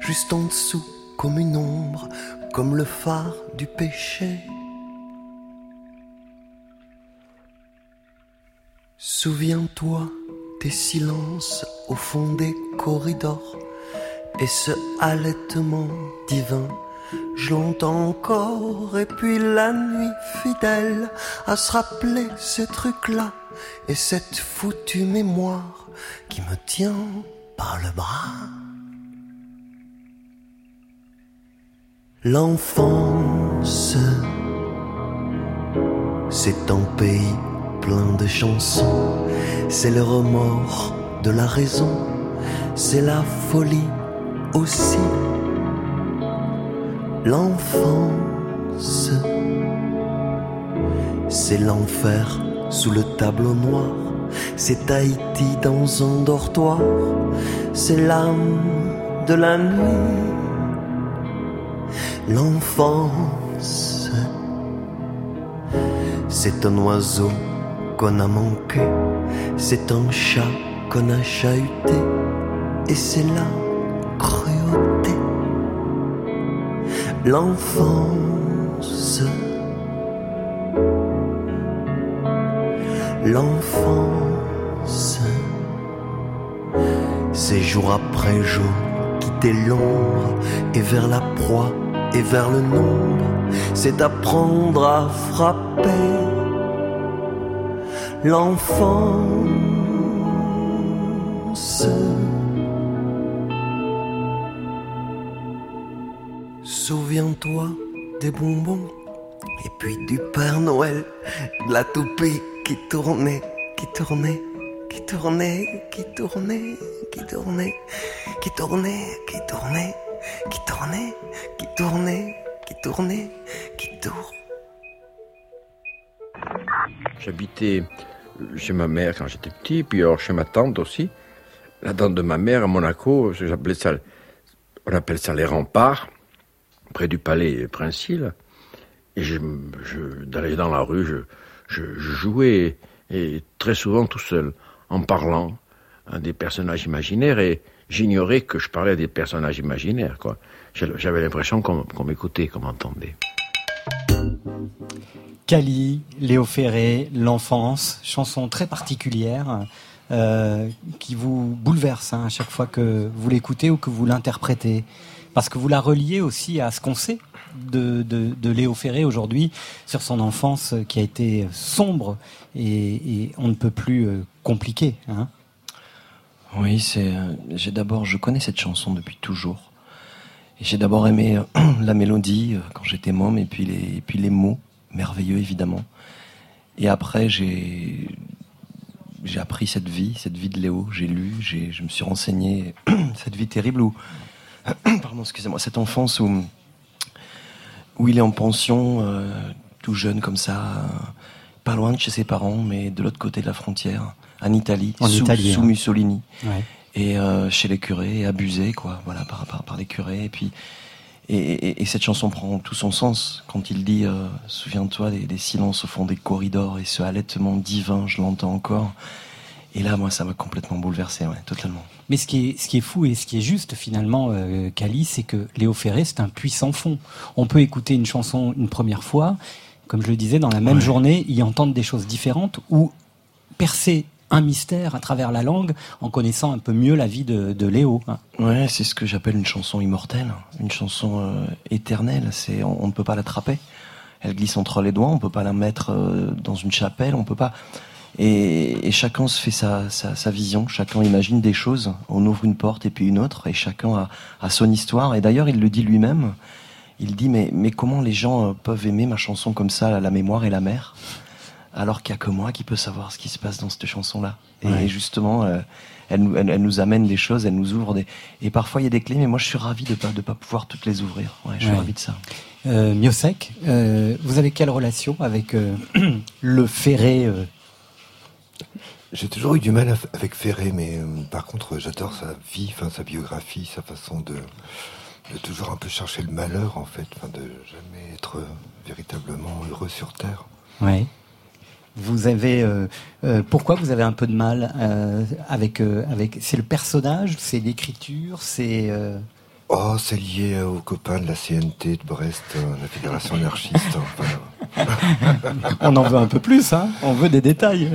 juste en dessous, comme une ombre, comme le phare du péché. Souviens-toi des silences au fond des corridors et ce halètement divin. Je l'entends encore et puis la nuit fidèle à se rappeler ces trucs-là et cette foutue mémoire qui me tient par le bras. L'enfance, c'est un pays plein de chansons, c'est le remords de la raison, c'est la folie aussi. L'enfance, c'est l'enfer sous le tableau noir, c'est Haïti dans un dortoir, c'est l'âme de la nuit. L'enfance, c'est un oiseau qu'on a manqué, c'est un chat qu'on a chahuté, et c'est la cruauté. L'enfance, l'enfance, c'est jour après jour quitter l'ombre et vers la proie et vers le nombre, c'est apprendre à frapper. L'enfance. Souviens-toi des bonbons et puis du Père Noël, de la toupie qui tournait, qui tournait, qui tournait, qui tournait, qui tournait, qui tournait, qui tournait, qui tournait, qui tournait, qui tournait, qui tournait. J'habitais chez ma mère quand j'étais petit, puis alors chez ma tante aussi. La tante de ma mère à Monaco, j'appelais ça, on appelle ça les remparts, près du palais Princil. Et je, dans la rue, je, jouais, et très souvent tout seul, en parlant à des personnages imaginaires, et j'ignorais que je parlais à des personnages imaginaires. Quoi. J'avais l'impression qu'on, qu'on m'écoutait, qu'on m'entendait. Cali, Léo Ferré, l'enfance, chanson très particulière euh, qui vous bouleverse hein, à chaque fois que vous l'écoutez ou que vous l'interprétez. Parce que vous la reliez aussi à ce qu'on sait de, de, Léo Ferré aujourd'hui sur son enfance qui a été sombre et, on ne peut plus euh, compliquer. Hein. Oui, c'est. J'ai d'abord, je connais cette chanson depuis toujours. J'ai d'abord aimé euh, la mélodie euh, quand j'étais môme et puis les, puis les mots merveilleux évidemment. Et après, j'ai j'ai appris cette vie, cette vie de Léo. J'ai lu, j'ai, je me suis renseigné cette vie terrible où, pardon, excusez-moi, cette enfance où où il est en pension, euh, tout jeune comme ça, euh, pas loin de chez ses parents, mais de l'autre côté de la frontière, en Italie, En sous, Italie, sous hein. Mussolini, Ouais. et euh, chez les curés, abusé quoi, voilà, par, par, par les curés, et puis et, et- et cette chanson prend tout son sens quand il dit euh, Souviens-toi des, des silences au fond des corridors et ce halètement divin, je l'entends encore. Et là, moi, ça m'a complètement bouleversé, ouais, totalement. Mais ce qui est, ce qui est fou et ce qui est juste finalement, euh, Cali, c'est que Léo Ferré, c'est un puissant fond. On peut écouter une chanson une première fois, comme je le disais, dans la même Ouais. journée, y entendre des choses différentes ou percer un mystère à travers la langue en connaissant un peu mieux la vie de, de Léo. hein. Ouais, c'est ce que j'appelle une chanson immortelle, une chanson euh, éternelle. C'est on, on ne peut pas l'attraper. Elle glisse entre les doigts. On peut pas la mettre euh, dans une chapelle. On peut pas. Et, et chacun se fait sa, sa, sa vision. Chacun imagine des choses. On ouvre une porte et puis une autre. Et chacun a, a son histoire. Et d'ailleurs, il le dit lui-même. Il dit mais mais comment les gens euh, peuvent aimer ma chanson comme ça, la mémoire et la mer, alors qu'il y a que moi qui peut savoir ce qui se passe dans cette chanson-là. Et justement, euh, elle, nous- elle, elle nous amène des choses, elle nous ouvre des. Et parfois il y a des clés, mais moi je suis ravi de pas de pas pouvoir toutes les ouvrir. Ouais, je suis Ouais. ravi de ça. Euh, Miosek, euh, vous avez quelle relation avec euh, le Ferré J'ai toujours eu du mal avec Ferré, mais euh, par contre, j'adore sa vie, enfin, sa biographie, sa façon de, de toujours un peu chercher le malheur, en fait, enfin, de jamais être véritablement heureux sur Terre. Ouais. Vous avez euh, euh, pourquoi vous avez un peu de mal avec avec c'est le personnage, c'est l'écriture, c'est Oh, c'est lié aux copains de la CNT de Brest, la Fédération anarchiste. on en veut un peu plus, hein On veut des détails.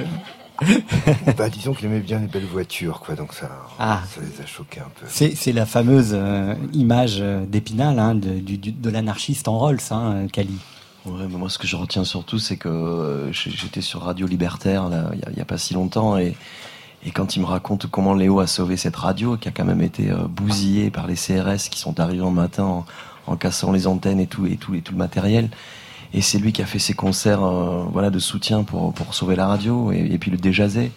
bah, disons qu'il aimait bien les belles voitures, quoi, donc ça, Ah. ça les a choqués un peu. C'est c'est la fameuse euh, image euh, d'Épinal hein, de, de l'anarchiste en Rolls, hein, Cali. Ouais, mais moi, ce que je retiens surtout, c'est que euh, j'étais sur Radio Libertaire il y a- pas si longtemps et, et quand il me raconte comment Léo a sauvé cette radio, qui a quand même été euh, bousillée par les CRS qui sont arrivés en matin en, en cassant les antennes et tout et tout et tout le matériel. Et c'est lui qui a fait ses concerts, euh, voilà, de soutien pour pour sauver la radio et, et puis le déjazé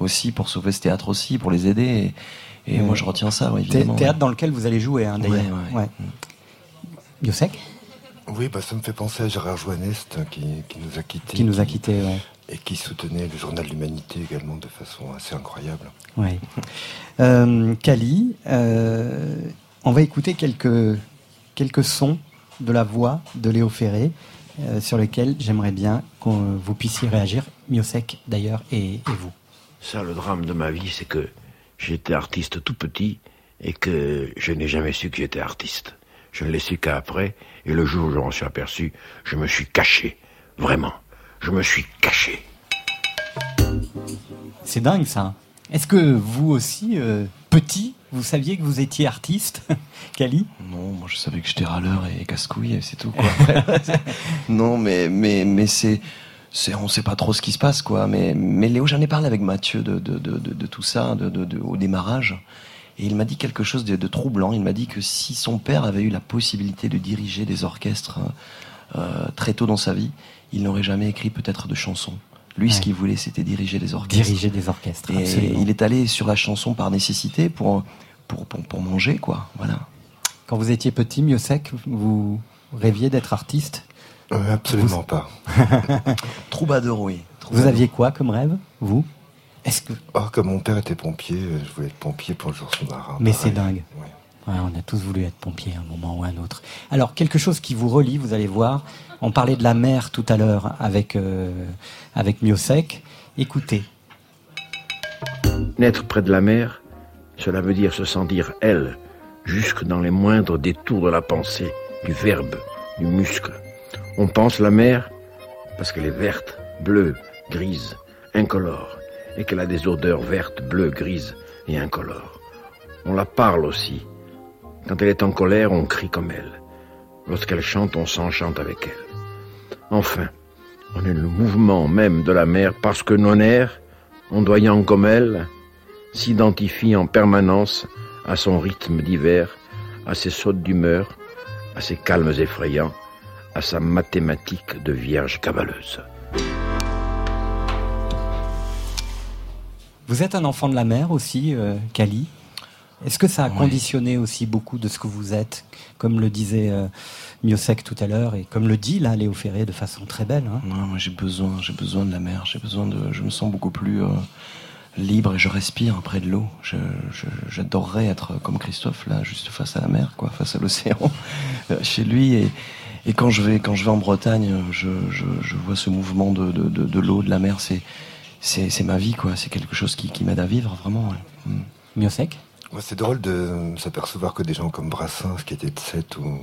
aussi pour sauver ce théâtre aussi, pour les aider. Et, et moi, je retiens ça, ouais, Thé- évidemment. Théâtre dans lequel vous allez jouer, hein, d'ailleurs. Ouais, ouais. Yosek Oui, bah, ça me fait penser à Gérard Joannest qui, qui nous a quittés. Qui nous a quittés, ouais. Et qui soutenait le journal de l'Humanité également de façon assez incroyable. Oui. Euh, Cali, euh, on va écouter quelques, quelques sons de la voix de Léo Ferré euh, sur lesquels j'aimerais bien que vous puissiez réagir, Miosek d'ailleurs, et, et vous. Ça, le drame de ma vie, c'est que j'étais artiste tout petit et que je n'ai jamais su que j'étais artiste. Je ne l'ai su qu'après, et le jour où je m'en suis aperçu, je me suis caché. Vraiment. Je me suis caché. C'est dingue ça. Est-ce que vous aussi, euh, petit, vous saviez que vous étiez artiste, Cali Non, moi je savais que j'étais râleur et casse-couille c'est tout non, mais mais mais c'est c'est on sait pas trop ce qui se passe quoi. Mais mais Léo, j'en ai parlé avec Mathieu de de de, tout ça, au démarrage. Et il m'a dit quelque chose de, de troublant. Il m'a dit que si son père avait eu la possibilité de diriger des orchestres euh, très tôt dans sa vie, il n'aurait jamais écrit peut-être de chansons. Lui, ce qu'il voulait, c'était diriger des orchestres. Diriger des orchestres, Et absolument. il est allé sur la chanson par nécessité pour pour pour, pour manger quoi. Voilà. Quand vous étiez petit, Miosek, vous rêviez d'être artiste? Euh, absolument pas. Troubadour, oui. Vous aviez quoi comme rêve, vous? Est-ce que Oh, comme mon père était pompier, euh, je voulais être pompier pour le jour sous-marin. Mais c'est dingue. Ouais, on a tous voulu être pompier à un moment ou à un autre. Alors, quelque chose qui vous relie, vous allez voir. On parlait de la mer tout à l'heure avec, euh. Écoutez. Naître près de la mer, cela veut dire se sentir elle, jusque dans les moindres détours de la pensée, du verbe, du muscle. On pense la mer parce qu'elle est verte, bleue, grise, incolore, et qu'elle a des odeurs vertes, bleues, grises et incolores. On la parle aussi. Quand elle est en colère, on crie comme elle. Lorsqu'elle chante, on s'enchante avec elle. Enfin, on est le mouvement même de la mer parce que nos nerfs, ondoyants comme elle, s'identifient en permanence à son rythme d'hiver, à ses sautes d'humeur, à ses calmes effrayants, à sa mathématique de vierge cavaleuse. Vous êtes un enfant de la mer aussi, euh, Kali. Est-ce que ça a Oui. conditionné aussi beaucoup de ce que vous êtes, comme le disait euh, Miosek tout à l'heure, et comme le dit là Léo Ferré de façon très belle hein Non, moi j'ai besoin, j'ai besoin de la mer, j'ai besoin de, je me sens beaucoup plus euh, libre et je respire près de l'eau. Je, je- j'adorerais être comme Christophe là, juste face à la mer, quoi, face à l'océan, euh, chez lui. Et, et quand je vais, quand je vais en Bretagne, je, je, vois ce mouvement de, de, de, de l'eau, de la mer. C'est, c'est, c'est ma vie, quoi. C'est quelque chose qui, qui m'aide à vivre, vraiment. ouais. Mm. Miosek? C'est drôle de s'apercevoir que des gens comme Brassens, qui étaient de Sète ou,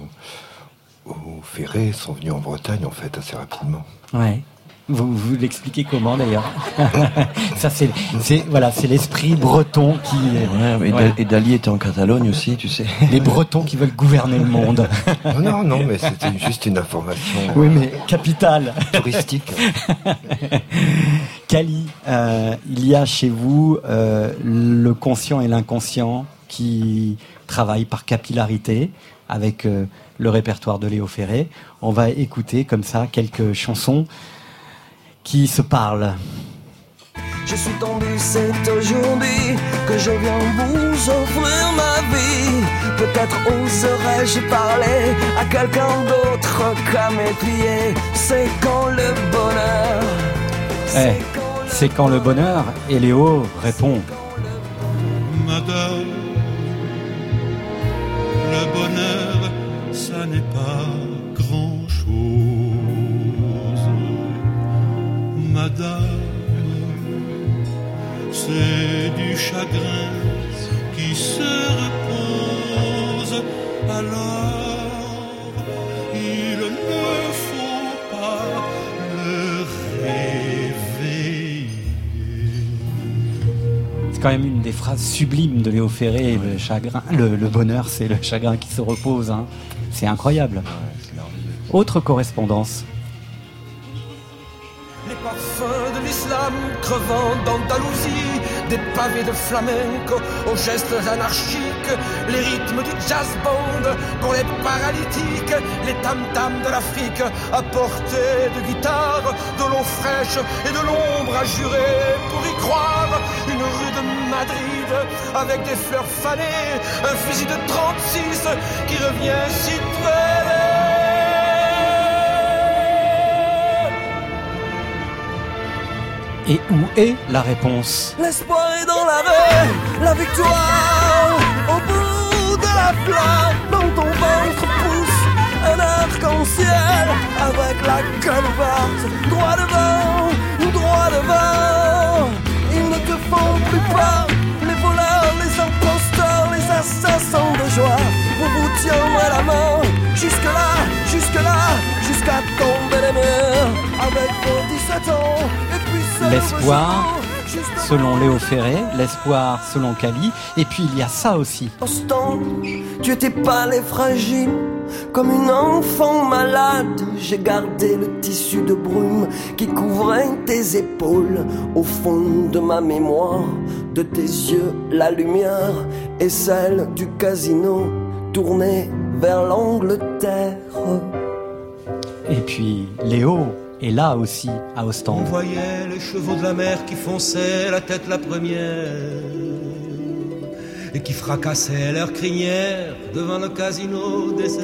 ou Ferré, sont venus en Bretagne, en fait, assez rapidement. Vous, vous l'expliquez comment d'ailleurs Ça c'est, c'est voilà, c'est l'esprit breton qui. Ouais, et, Dali était en Catalogne aussi, tu sais. Les Bretons qui veulent gouverner le monde. Non, non, mais c'était juste une information Oui, mais capitale. touristique. Kali, euh, il y a chez vous euh, le conscient et l'inconscient qui travaillent par capillarité avec euh, le répertoire de Léo Ferré. On va écouter comme ça quelques chansons qui se parlent. Je suis tombé, c'est aujourd'hui que je viens vous offrir ma vie. Peut-être oserais-je parler à quelqu'un d'autre qu'à mes pieds. C'est quand le bonheur. Eh, c'est quand le bonheur Et Léo répond Madame, le bonheur, ça n'est pas grand-chose. Madame. C'est du chagrin qui se repose. Alors, il ne faut pas le réveiller. C'est quand même une des phrases sublimes de Léo Ferré. Le chagrin, le, le bonheur, c'est le chagrin qui se repose. hein. C'est incroyable. Autre correspondance. Crevant d'Andalousie, des pavés de flamenco aux gestes anarchiques, les rythmes du jazz band pour les paralytiques, les tam-tams de l'Afrique à portée de guitare, de l'eau fraîche et de l'ombre à jurer pour y croire. Une rue de Madrid avec des fleurs fanées, un fusil de 36 qui revient si. Et où est la réponse L'espoir est dans la rue, la victoire au bout de la flamme. Dans ton ventre pousse un arc-en-ciel avec la gueule. Droit devant, droit devant. Ils ne te font plus peur. Les voleurs, les imposteurs, les assassins de joie. Vous vous tiendrez la main jusque-là, jusque-là, jusqu'à tomber les murs avec vos 17 ans. L'espoir, selon Léo Ferré, l'espoir selon Cali, et puis il y a ça aussi. instant, tu étais pâle et fragile, comme une enfant malade. J'ai gardé le tissu de brume qui couvrait tes épaules. Au fond de ma mémoire, de tes yeux, la lumière et celle du casino tournée vers l'Angleterre. Et puis Léo est là aussi à On Ostende. voyait les chevaux de la mer qui fonçaient la tête la première et qui fracassaient leur crinière devant le casino désert.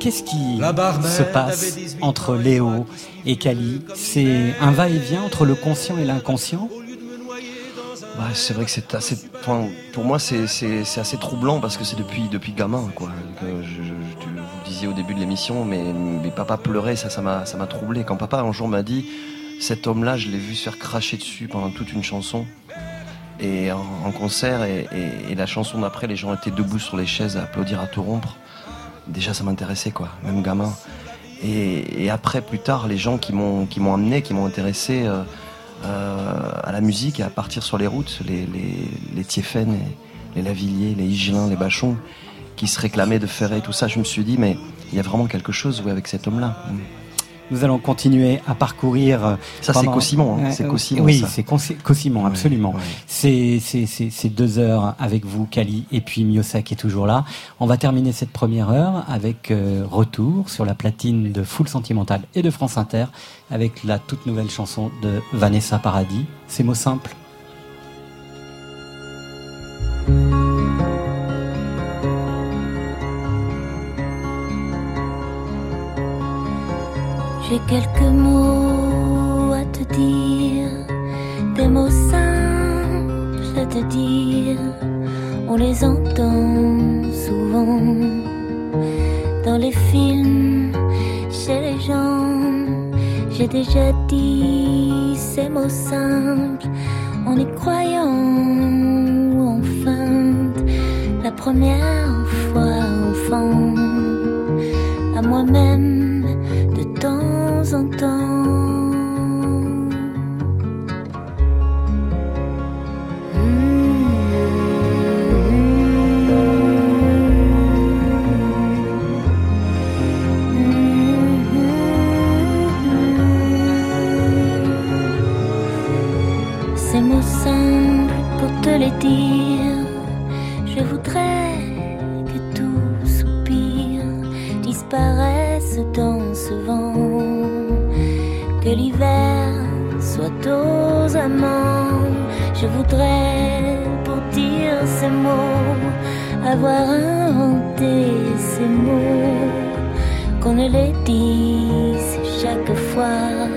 Qu'est-ce qui se passe avait 18 entre Léo et Cali? C'est un va-et-vient entre le conscient et l'inconscient? C'est vrai que c'est assez. enfin, pour moi, c'est assez troublant parce que c'est depuis, depuis gamin, quoi. Je, vous le disiez au début de l'émission, mais, papa pleurait, ça ça m'a troublé. Quand papa un jour m'a dit Cet homme-là, je l'ai vu se faire cracher dessus pendant toute une chanson. Et en, concert, et, la chanson d'après, les gens étaient debout sur les chaises à applaudir à tout rompre. Déjà, ça m'intéressait, quoi, même gamin. Et, après, plus tard, les gens qui m'ont amené, qui m'ont intéressé. euh, à la musique et à partir sur les routes, les, les, les Lavilliers, les Higelin, les Bachons, qui se réclamaient de Ferré, tout ça, je me suis dit, mais il y a vraiment quelque chose avec cet homme-là. Nous allons continuer à parcourir. euh, Ça, c'est Cossimon, hein, c'est euh, Cossimon, Oui, c'est Cossimon, absolument. C'est deux heures avec vous, Cali, et puis Miosa qui est toujours là. On va terminer cette première heure avec euh, retour sur la platine de Full Sentimental et de France Inter avec la toute nouvelle chanson de Vanessa Paradis. Ces mots simples. J'ai quelques mots à te dire, des mots simples à te dire. On les entend souvent dans les films, chez les gens. J'ai déjà dit ces mots simples en y croyant ou en. La première fois enfant, à moi-même en temps. Ces mots simples pour te les dire, Je voudrais pour dire ces mots avoir inventé ces mots, qu'on ne les dise chaque fois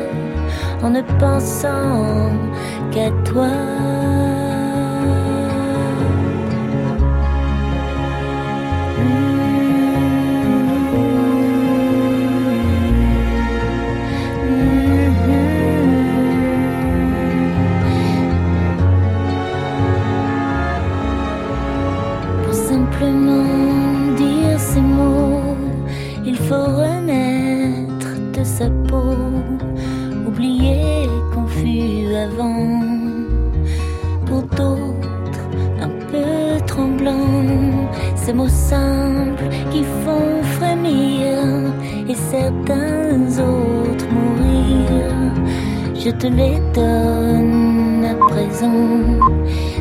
en ne pensant qu'à toi. Ces mots simples qui font frémir et certains autres mourir. Je te les donne à présent,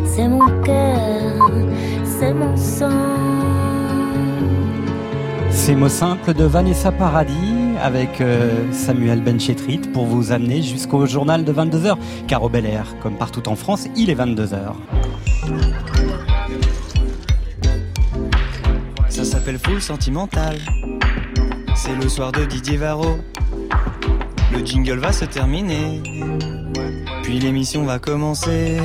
c'est mon cœur, c'est mon sang. Ces mots simples de Vanessa Paradis avec euh, Samuel Benchetrit pour vous amener jusqu'au journal de 22h. Car au Bel Air, comme partout en France, il est 22h. S'appelle. C'est le soir de Didier Varro. Le jingle va se terminer. Puis l'émission va commencer.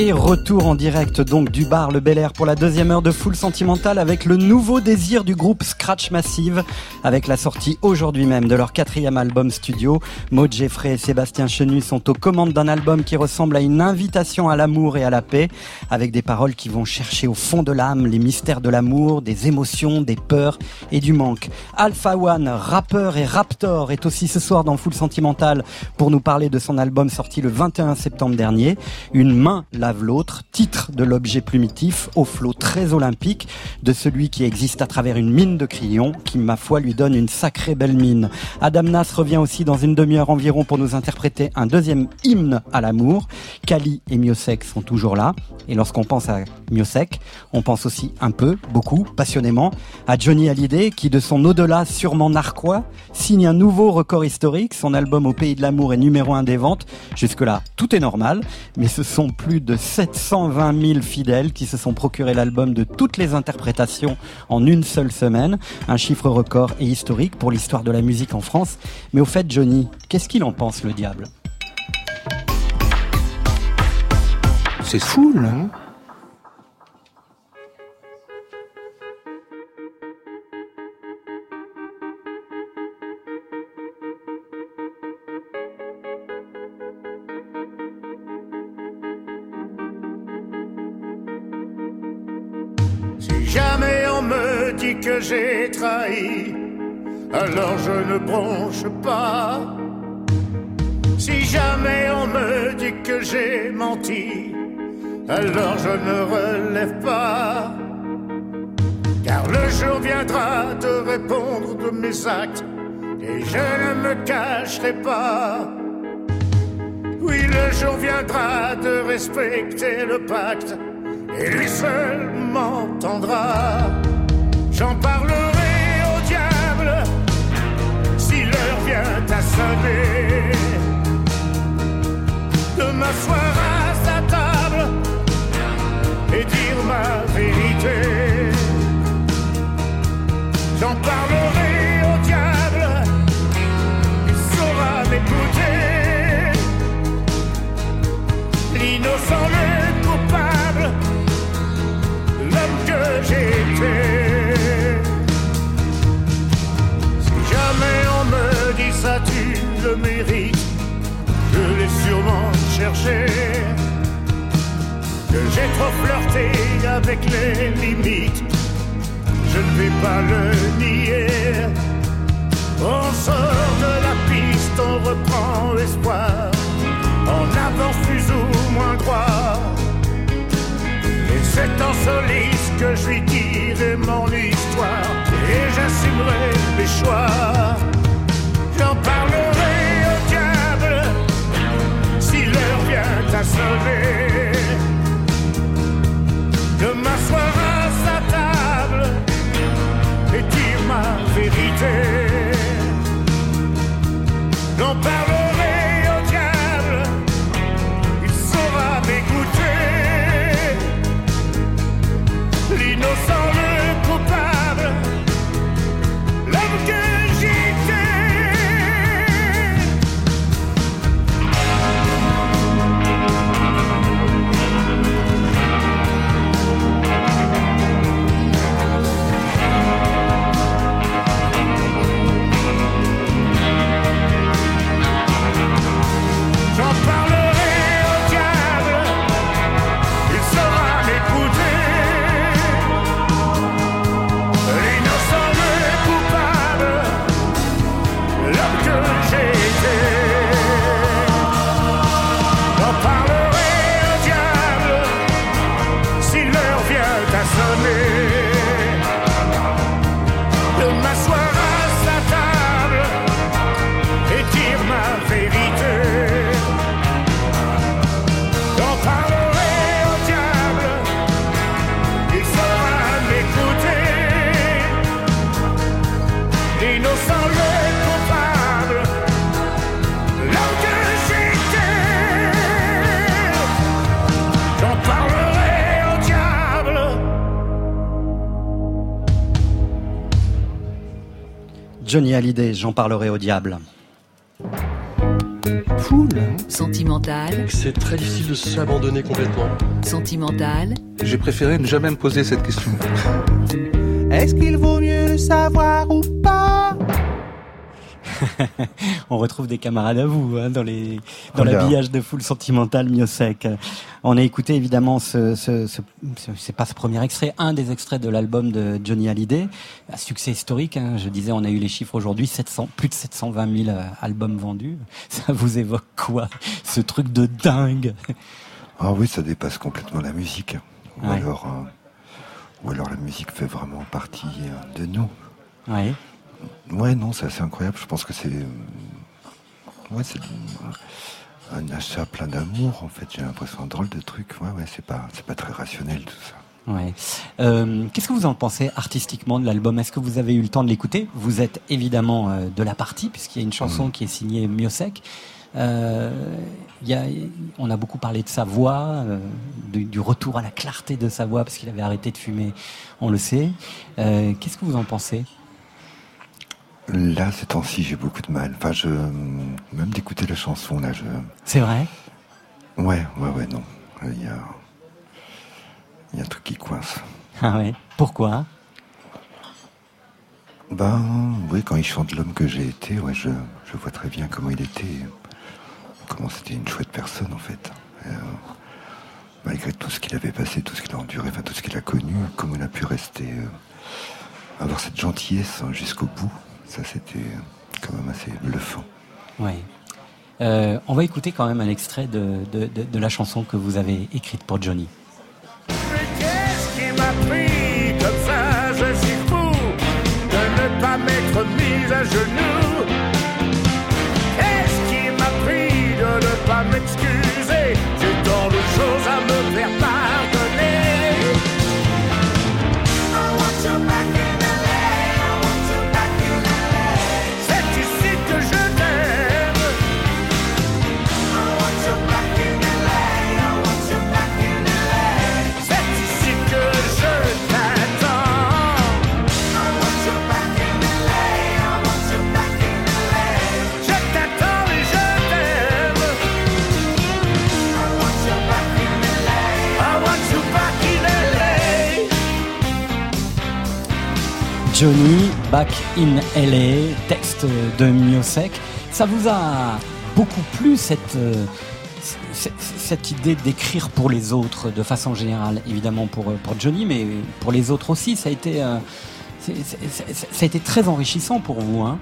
Et retour en direct donc du bar Le Bel Air pour la deuxième heure de Full Sentimental avec le nouveau désir du groupe Scratch Massive avec la sortie aujourd'hui même de leur quatrième album studio. Maud Jeffrey et Sébastien Chenu sont aux commandes d'un album qui ressemble à une invitation à l'amour et à la paix avec des paroles qui vont chercher au fond de l'âme les mystères de l'amour, des émotions, des peurs et du manque. Alpha One, rappeur et raptor est aussi ce soir dans Full Sentimental pour nous parler de son album sorti le 21 septembre dernier. Une main l'autre, titre de l'objet plumitif au flot très olympique de celui qui existe à travers une mine de crayons qui, ma foi, lui donne une sacrée belle mine. Adam Nas revient aussi dans une demi-heure environ pour nous interpréter un deuxième hymne à l'amour. Kali et Miosek sont toujours là. Et lorsqu'on pense à Miosek, on pense aussi un peu, beaucoup, passionnément, à Johnny Hallyday qui, de son au-delà sûrement narquois, signe un nouveau record historique. Son album Au pays de l'amour est numéro un des ventes. Jusque-là, tout est normal, mais ce sont plus de 720 000 fidèles qui se sont procurés l'album de toutes les interprétations en une seule semaine. Un chiffre record et historique pour l'histoire de la musique en France. Mais au fait, Johnny, qu'est-ce qu'il en pense, le diable? C'est fou, là. J'ai trahi, alors je ne bronche pas. Si jamais on me dit que j'ai menti, alors je ne relève pas. Car le jour viendra de répondre de mes actes, et je ne me cacherai pas. Oui, le jour viendra de respecter le pacte, et lui seul m'entendra. J'en parlerai au diable si l'heure vient à sonner. De m'asseoir à sa table et dire ma vérité. Que j'ai trop flirté avec les limites, je ne vais pas le nier. On sort de la piste, on reprend espoir, on avance plus ou moins droit. Et c'est en soliste que je lui dirai mon histoire et j'assumerai mes choix. Johnny Hallyday, j'en parlerai au diable. Foule. Sentimental. C'est très difficile de s'abandonner complètement. Sentimental. J'ai préféré ne jamais me poser cette question. Est-ce qu'il vaut mieux le savoir On retrouve des camarades à vous hein, dans les dans l'habillage de foule sentimentale Miosec. On a écouté évidemment ce, ce, ce- ce- c'est pas ce premier extrait, un des extraits de l'album de Johnny Hallyday, un succès historique. hein. je disais, on a eu les chiffres aujourd'hui, 700 plus de 720 000 euh, albums vendus. Ça vous évoque quoi Ce truc de dingue? Ah oui, ça dépasse complètement la musique. Ou, Ouais. alors, euh, ou alors la musique fait vraiment partie euh, de nous. Ouais. Ouais, non, c'est assez incroyable. Je pense que c'est. Ouais, c'est un achat plein d'amour, en fait. J'ai l'impression, un drôle de truc. Ouais, ouais, c'est pas, c'est pas très rationnel tout ça. Ouais. Euh, Qu'est-ce que vous en pensez artistiquement de l'album? Est-ce que vous avez eu le temps de l'écouter? Vous êtes évidemment euh, de la partie puisqu'il y a une chanson qui est signée Miosek. Euh, y a, on a beaucoup parlé de sa voix, euh, du, du retour à la clarté de sa voix parce qu'il avait arrêté de fumer, on le sait. Qu'est-ce que vous en pensez? Là, ces temps-ci, j'ai beaucoup de mal. Enfin, je. Même d'écouter la chanson, là, je. C'est vrai? Ouais, ouais, ouais, non. Il y a. Il y a un truc qui coince. Ah ouais? Pourquoi? Ben, oui, quand il chante l'homme que j'ai été, ouais, je, je vois très bien comment il était. Comment c'était une chouette personne, en fait. Et, euh, malgré tout ce qu'il avait passé, tout ce qu'il a enduré, enfin, tout ce qu'il a connu, comment il a pu rester. euh, avoir cette gentillesse hein, jusqu'au bout, ça, c'était quand même assez bluffant. Ouais. Euh, on va écouter quand même un extrait de, de, de, de la chanson que vous avez écrite pour Johnny. Qu'est-ce qui m'a pris comme ça? Je suis fou de ne pas m'être mis à genoux. Qu'est-ce qui m'a pris de ne pas m'excuser? J'ai tant de choses à me faire Johnny, Back in LA, texte de Miosek. Ça vous a beaucoup plu cette, euh, cette idée d'écrire pour les autres de façon générale, évidemment pour, euh, pour Johnny, mais pour les autres aussi? Ça a été, euh, ça a été très enrichissant pour vous. Hein?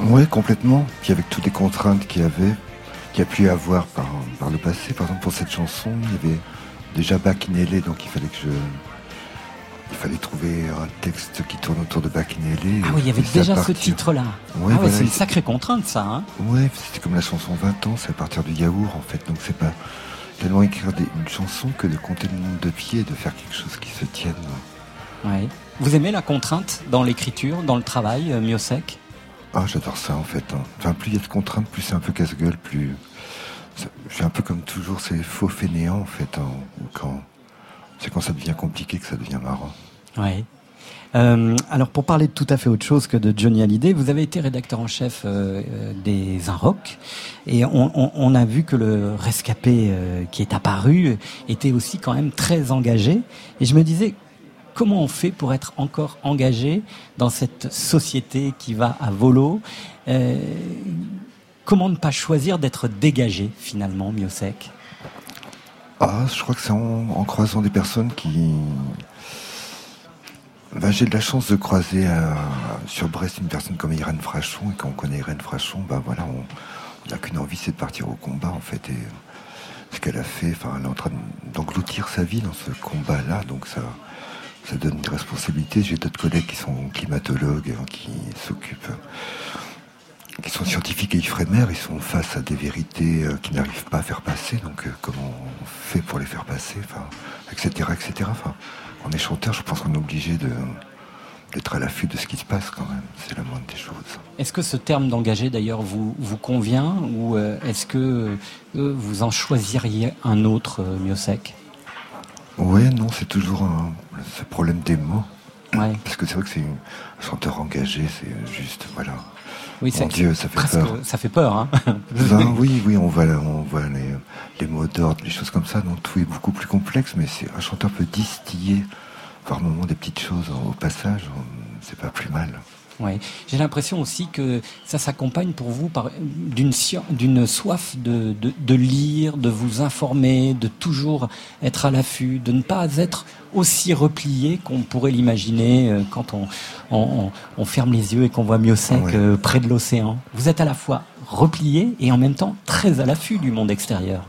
Ouais, complètement. Puis avec toutes les contraintes qu'il y avait, qu'il y a pu avoir par, par le passé. Par exemple, pour cette chanson, il y avait déjà Back in LA, donc il fallait que je. Il fallait trouver un texte qui tourne autour de Back in LA. ah oui, il y avait déjà ce titre-là. Ouais, ah ouais, c'est une sacrée contrainte, ça. Hein Ouais, c'était comme la chanson 20 ans, c'est à partir du yaourt en fait. Donc c'est pas tellement écrire des- une chanson que de compter le nombre de pieds et de faire quelque chose qui se tienne. ouais. Vous aimez la contrainte dans l'écriture, dans le travail, euh, Miosek? Ah, j'adore ça en fait. hein. Enfin, plus il y a de contraintes, plus c'est un peu casse-gueule, plus. Je suis un peu comme toujours ces faux fainéants en fait. hein, quand... C'est quand ça devient compliqué que ça devient marrant. Ouais. Euh, alors pour parler de tout à fait autre chose que de Johnny Hallyday, vous avez été rédacteur en chef euh, euh, des Inrock et on, a vu que le rescapé euh, qui est apparu était aussi quand même très engagé et je me disais comment on fait pour être encore engagé dans cette société qui va à volo? Comment ne pas choisir d'être dégagé finalement, Miosek? Ah, je crois que c'est en, croisant des personnes qui. Ben, j'ai de la chance de croiser euh, sur Brest une personne comme Irène Frachon, et quand on connaît Irène Frachon, ben voilà, on on n'a qu'une envie, c'est de partir au combat en fait. Et ce qu'elle a fait, enfin, elle est en train d'engloutir sa vie dans ce combat-là, donc ça, ça donne une responsabilité. J'ai d'autres collègues qui sont climatologues, hein, qui s'occupent, qui sont scientifiques et éphémères, ils sont face à des vérités euh, qu'ils n'arrivent pas à faire passer. Donc, euh, comment on fait pour les faire passer, enfin, etc., etc. Enfin, on est chanteur, je pense qu'on est obligé de d'être à l'affût de ce qui se passe quand même. C'est la moindre des Est-ce que ce terme d'engagé d'ailleurs vous, vous convient ou euh, est-ce que euh, vous en choisiriez un autre, Miosek Ouais, non, c'est toujours un, ce problème des mots. Parce que c'est vrai que c'est un chanteur engagé, c'est juste, voilà. Oui, Mon Dieu, ça fait presque- peur. ça fait peur, hein. Ben oui, oui, on voit, on voit les, les mots d'ordre, les choses comme ça, donc tout est beaucoup plus complexe, mais un chanteur peut distiller par moments des petites choses au passage, c'est pas plus mal. Ouais. J'ai l'impression aussi que ça s'accompagne pour vous par d'une soif de, de, de lire, de vous informer, de toujours être à l'affût, de ne pas être aussi replié qu'on pourrait l'imaginer euh, quand on, on, ferme les yeux et qu'on voit Miosek Ouais. euh, près de l'océan. Vous êtes à la fois replié et en même temps très à l'affût du monde extérieur.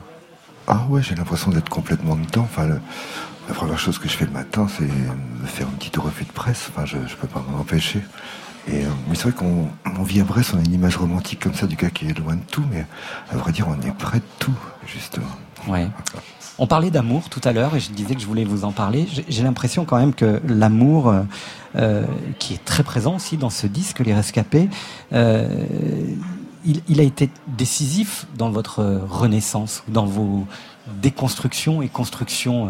Ah ouais, j'ai l'impression d'être complètement dedans. Enfin, le- la première chose que je fais le matin, c'est me faire une petite revue de presse. Enfin, je, je peux pas m'en empêcher. Et, euh, c'est vrai qu'on on vit à Brest, on a une image romantique comme ça du gars qui est loin de tout, mais à vrai dire, on est près de tout, justement. On parlait d'amour tout à l'heure et je disais que je voulais vous en parler. J'ai- l'impression quand même que l'amour, euh, euh, qui est très présent aussi dans ce disque, Les Rescapés, il, il a été décisif dans votre renaissance, dans vos déconstructions et constructions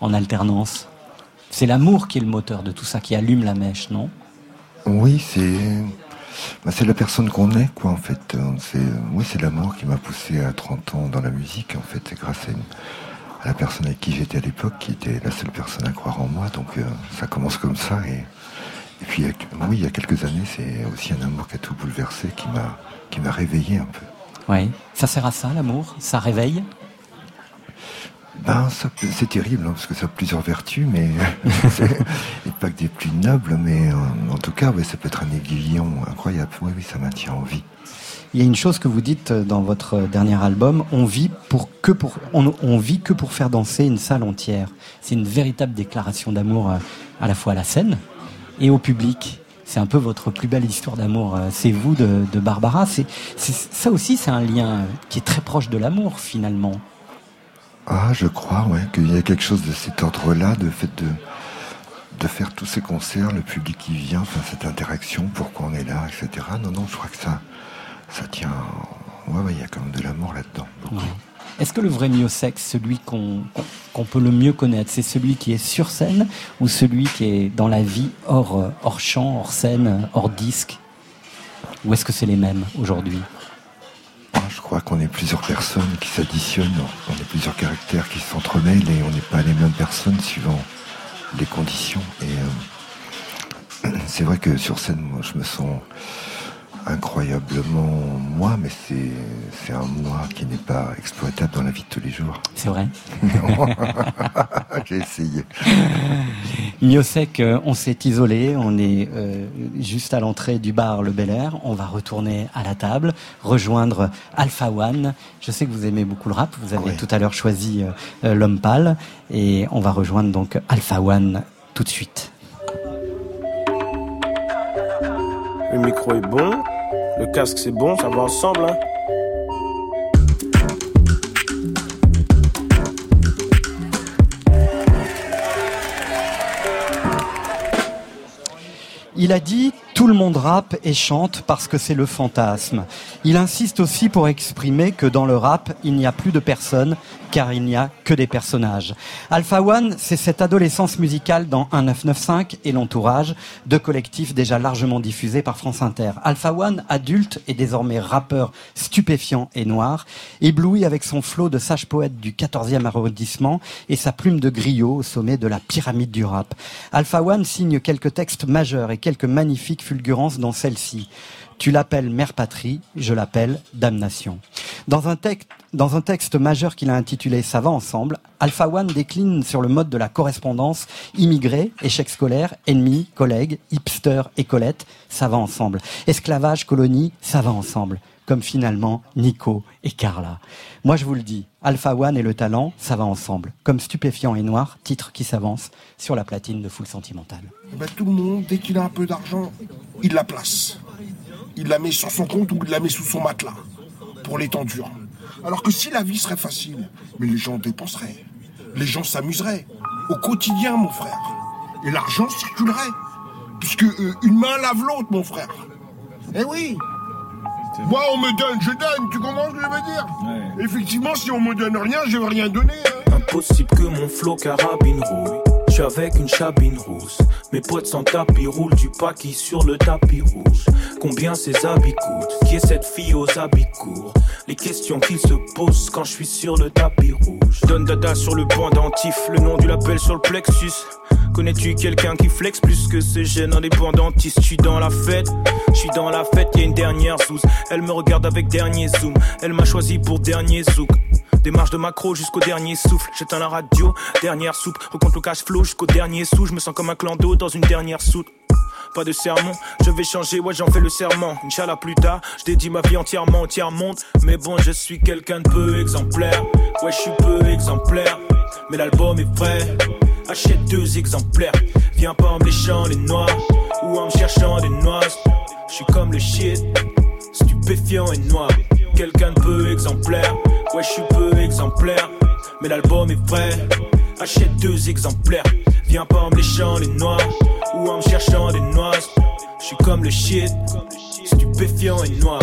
en alternance. C'est l'amour qui est le moteur de tout ça, qui allume la mèche, non? Oui, c'est bah, c'est la personne qu'on est, quoi, en fait. C'est oui, c'est l'amour qui m'a poussé à 30 ans dans la musique. En fait, grâce à, la personne avec qui j'étais à l'époque, qui était la seule personne à croire en moi. Donc, euh, ça commence comme ça. Et, et puis, oui, il y a quelques années, c'est aussi un amour qui a tout bouleversé, qui m'a qui m'a réveillé un peu. Oui. Ça sert à ça, l'amour? Ça réveille? Ben, c'est terrible, hein, parce que ça a plusieurs vertus, mais et pas que des plus nobles, mais euh, en tout cas, ouais, ça peut être un aiguillon incroyable. Oui, oui, ça maintient en vie. Il y a une chose que vous dites dans votre dernier album, on vit pour que pour on, vit que pour faire danser une salle entière. C'est une véritable déclaration d'amour euh, à la fois à la scène et au public. C'est un peu votre plus belle histoire d'amour. euh, C'est vous de, Barbara. Ça aussi, c'est un lien qui est très proche de l'amour finalement. Ah, je crois, ouais, qu'il y a quelque chose de cet ordre-là, de fait de, de faire tous ces concerts, le public qui vient, cette interaction, pourquoi on est là, etc. Non, non, je crois que ça, ça tient. Ouais, il y a quand même de l'amour là-dedans. Est-ce que le vrai miosex, celui qu'on qu'on peut le mieux connaître, c'est celui qui est sur scène ou celui qui est dans la vie hors, hors champ, hors scène, hors disque? Ou est-ce que c'est les mêmes aujourd'hui? Je crois qu'on est plusieurs personnes qui s'additionnent, on est plusieurs caractères qui s'entremêlent et on n'est pas les mêmes personnes suivant les conditions. Et euh, c'est vrai que sur scène, moi, je me sens incroyablement moi, mais c'est c'est un moi qui n'est pas exploitable dans la vie de tous les jours. C'est vrai Non. J'ai essayé. Miosek, euh, on s'est isolé, on est euh, juste à l'entrée du bar Le Bel Air. On va retourner à la table, rejoindre Alpha One. Je sais que vous aimez beaucoup le rap, vous avez tout à l'heure choisi euh, L'Homme Pâle, et on va rejoindre donc Alpha One tout de suite. Le micro est bon, le casque c'est bon, ça va ensemble. Hein. Il a dit tout le monde rappe et chante parce que c'est le fantasme. Il insiste aussi pour exprimer que dans le rap, il n'y a plus de personnes car il n'y a que des personnages. Alpha One, c'est cette adolescence musicale dans 1995 et l'entourage, deux collectifs déjà largement diffusés par France Inter. Alpha One, adulte et désormais rappeur stupéfiant et noir, ébloui avec son flot de sage poète du 14e arrondissement et sa plume de griot au sommet de la pyramide du rap. Alpha One signe quelques textes majeurs et quelques magnifiques dans celle-ci. Tu l'appelles mère patrie, je l'appelle damnation. Dans un, texte, dans un texte majeur qu'il a intitulé Ça va ensemble, Alpha One décline sur le mode de la correspondance immigré, échec scolaire, ennemi, collègue, hipster, écolette, ça va ensemble. Esclavage, colonie, ça va ensemble. Comme finalement Nico et Carla. Moi je vous le dis, Alpha One et le talent, ça va ensemble. Comme stupéfiant et noir, titre qui s'avance sur la platine de Full Sentimental. Eh ben, tout le monde, dès qu'il a un peu d'argent, il la place. Il la met sur son compte ou il la met sous son matelas pour durs. Alors que si la vie serait facile, mais les gens dépenseraient, les gens s'amuseraient au quotidien, mon frère. Et l'argent circulerait, puisque euh, une main lave l'autre, mon frère. Eh oui Moi, on me donne, je donne, tu comprends ce que je veux dire Effectivement, si on me donne rien, je veux rien donner. hein. Impossible que mon flot carabine rouille. Avec une chabine rousse. Mes potes sans tapis roulent du paquis sur le tapis rouge. Combien ces habits coûtent? Qui est cette fille aux habits courts? Les questions qu'ils se posent quand je suis sur le tapis rouge. Donne dada sur le pendentif, le nom du label sur le plexus. Connais-tu quelqu'un qui flex plus que ce jeune indépendantiste? Je suis dans la fête, je suis dans la fête, y a une dernière sous. Elle me regarde avec dernier zoom, elle m'a choisi pour dernier zouk. Démarche de macro jusqu'au dernier souffle. J'éteins la radio, dernière soupe. Recompte le cash flow jusqu'au dernier sou. Je me sens comme un clan d'eau dans une dernière soute. Pas de sermon, je vais changer, ouais j'en fais le serment. Inch'Allah plus tard, je dédie ma vie entièrement au tiers-monde. Mais bon, je suis quelqu'un de peu exemplaire. Ouais, je suis peu exemplaire. Mais l'album est prêt. Achète deux exemplaires. Viens pas en me léchant les noix ou en me cherchant des noix. Je suis comme le shit, stupéfiant et noir. Quelqu'un de peu exemplaire. Ouais, je suis peu exemplaire. Mais l'album est prêt. Achète deux exemplaires. Viens pas en me léchant les noix ou en me cherchant des noix. Je suis comme le shit, stupéfiant et noir.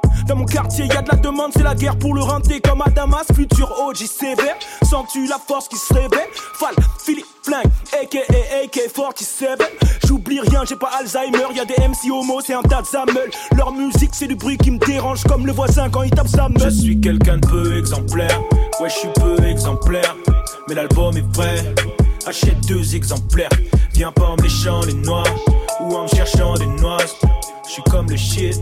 Dans mon quartier, y a de la demande, c'est la guerre pour le renter comme à Damas. Futur OG sens-tu la force qui se réveille? Fall, Philippe, flingue, aka AK-47. J'oublie rien, j'ai pas Alzheimer, y a des MC homo, c'est un tas de. Leur musique, c'est du bruit qui me dérange comme le voisin quand il tape sa meule. Je suis quelqu'un de peu exemplaire, ouais, je suis peu exemplaire. Mais l'album est prêt, achète deux exemplaires. Viens pas en me les noix ou en me cherchant des noix. Je suis comme le shit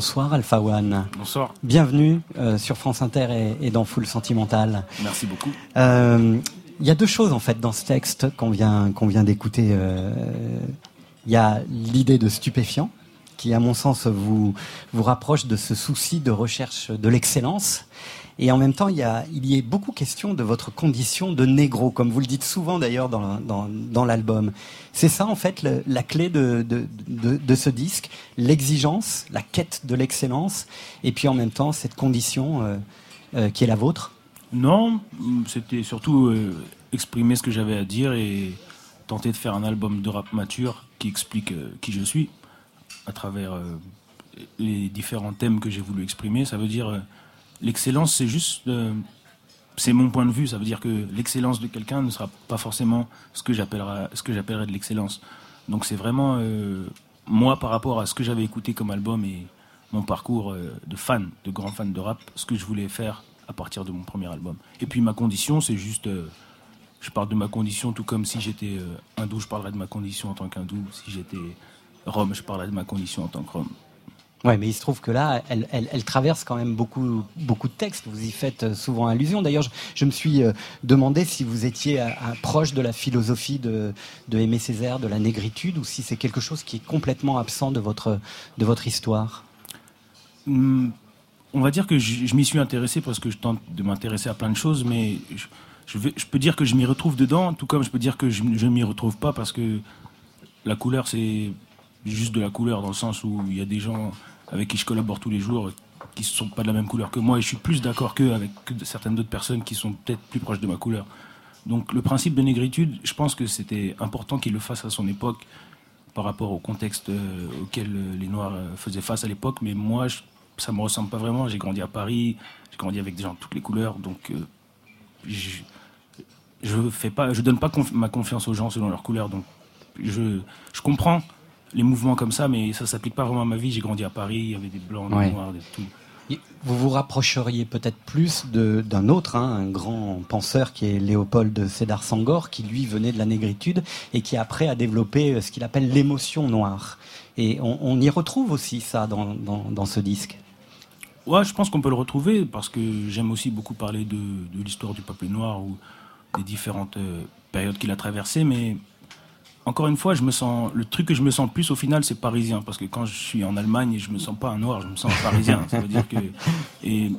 Bonsoir Alpha One. Bonsoir. Bienvenue euh, sur France Inter et, et dans Full Sentimental. Merci beaucoup. Euh, Il y a deux choses en fait dans ce texte qu'on vient, qu'on vient d'écouter. euh, Il y a l'idée de stupéfiant qui, à mon sens, vous, vous rapproche de ce souci de recherche de l'excellence. Et en même temps, il y, a, il y est beaucoup question de votre condition de négro, comme vous le dites souvent d'ailleurs dans, dans, l'album. C'est ça en fait la clé de, de, de, ce disque, l'exigence, la quête de l'excellence, et puis en même temps cette condition euh, euh, qui est la vôtre? Non, c'était surtout euh, exprimer ce que j'avais à dire et tenter de faire un album de rap mature qui explique qui je suis à travers euh, les différents thèmes que j'ai voulu exprimer. Ça veut dire euh, l'excellence, c'est juste, euh, c'est mon point de vue. Ça veut dire que l'excellence de quelqu'un ne sera pas forcément ce que j'appellerais, ce que j'appellerais de l'excellence. Donc c'est vraiment euh, moi par rapport à ce que j'avais écouté comme album et mon parcours de fan, de grand fan de rap, ce que je voulais faire à partir de mon premier album. Et puis ma condition, c'est juste, je parle de ma condition tout comme si j'étais hindou, je parlerais de ma condition en tant qu'hindou. Si j'étais rome, je parlerais de ma condition en tant que rome. Ouais, mais il se trouve que là, elle, elle, elle traverse quand même beaucoup, beaucoup de textes. Vous y faites euh, souvent allusion. D'ailleurs, je, je me suis euh, demandé si vous étiez euh, proche de la philosophie de, de Aimé Césaire, de la négritude, ou si c'est quelque chose qui est complètement absent de votre, de votre histoire. Hum, on va dire que je, je m'y suis intéressé parce que je tente de m'intéresser à plein de choses, mais je, je vais- je peux dire que je m'y retrouve dedans, tout comme je peux dire que je ne m'y retrouve pas parce que la couleur, c'est juste de la couleur dans le sens où il y a des gens avec qui je collabore tous les jours qui ne sont pas de la même couleur que moi et je suis plus d'accord qu'eux certaines d'autres personnes qui sont peut-être plus proches de ma couleur. Donc le principe de négritude, je pense que c'était important qu'il le fasse à son époque par rapport au contexte euh, auquel euh, les Noirs euh, faisaient face à l'époque, mais moi, je- ça me ressemble pas vraiment. J'ai grandi à Paris, j'ai grandi avec des gens de toutes les couleurs, donc je, pas, je donne pas ma confiance aux gens selon leur couleur. Donc je comprends les mouvements comme ça, mais ça s'applique pas vraiment à ma vie. J'ai grandi à Paris, il y avait des blancs, des Ouais. noirs, des tout. Vous vous rapprocheriez peut-être plus de- d'un autre, hein, un grand penseur qui est Léopold de Sédar Senghor, qui lui venait de la négritude et qui après a développé euh, ce qu'il appelle l'émotion noire. Et on, on y retrouve aussi ça dans, dans, dans ce disque. Ouais, je pense qu'on peut le retrouver parce que j'aime aussi beaucoup parler de, de l'histoire du peuple noir ou des différentes euh, périodes qu'il a traversées. Mais encore une fois, je me sens le truc que je me sens plus au final, c'est parisien parce que quand je suis en Allemagne, je me sens pas un noir, je me sens parisien. Ça veut dire que et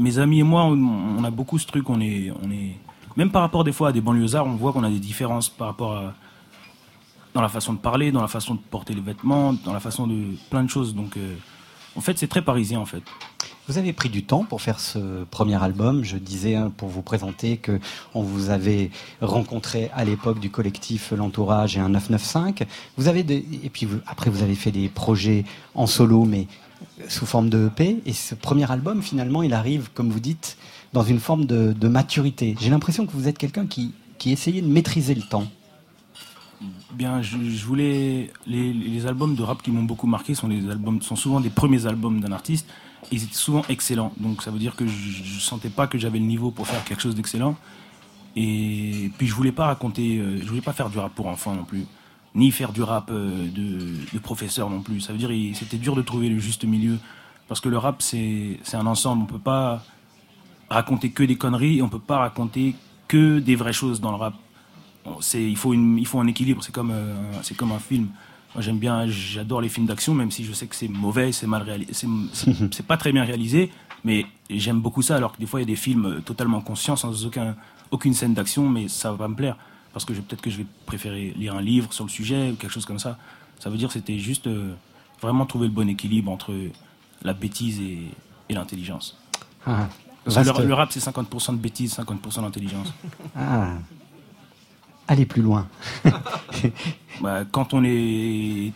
mes amis et moi, on, on a beaucoup ce truc. On est, on est même par rapport des fois à des banlieusards, on voit qu'on a des différences par rapport à dans la façon de parler, dans la façon de porter les vêtements, dans la façon de plein de choses. Donc, euh, en fait, c'est très parisien en fait. Vous avez pris du temps pour faire ce premier album. Je disais hein, pour vous présenter que on vous avait rencontré à l'époque du collectif L'Entourage et un 995. Vous avez et puis après vous avez fait des projets en solo, mais sous forme de EP. Et ce premier album, finalement, il arrive, comme vous dites, dans une forme de, maturité. J'ai l'impression que vous êtes quelqu'un qui, essayait de maîtriser le temps. Bien, je, je voulais les, les albums de rap qui m'ont beaucoup marqué sont les albums sont souvent des premiers albums d'un artiste. Ils étaient souvent excellents, donc ça veut dire que je, je sentais pas que j'avais le niveau pour faire quelque chose d'excellent. Et puis je voulais pas raconter, euh, je voulais pas faire du rap pour enfants non plus, ni faire du rap euh, de, de professeur non plus. Ça veut dire c'était dur de trouver le juste milieu parce que le rap c'est un ensemble. On peut pas raconter que des conneries, et on peut pas raconter que des vraies choses dans le rap. Il faut il faut un équilibre c'est comme euh, c'est comme un film moi j'aime bien j'adore les films d'action même si je sais que c'est mauvais c'est mal réalisé c'est pas très bien réalisé mais j'aime beaucoup ça alors que des fois il y a des films euh, totalement conscients sans aucun aucune scène d'action mais ça va pas me plaire parce que peut-être que je vais préférer lire un livre sur le sujet ou quelque chose comme ça. Ça veut dire que c'était juste euh, vraiment trouver le bon équilibre entre la bêtise et, et l'intelligence. Ah, le, le rap c'est 50% de bêtise 50% d'intelligence. Ah. Allez plus loin. Bah, quand on est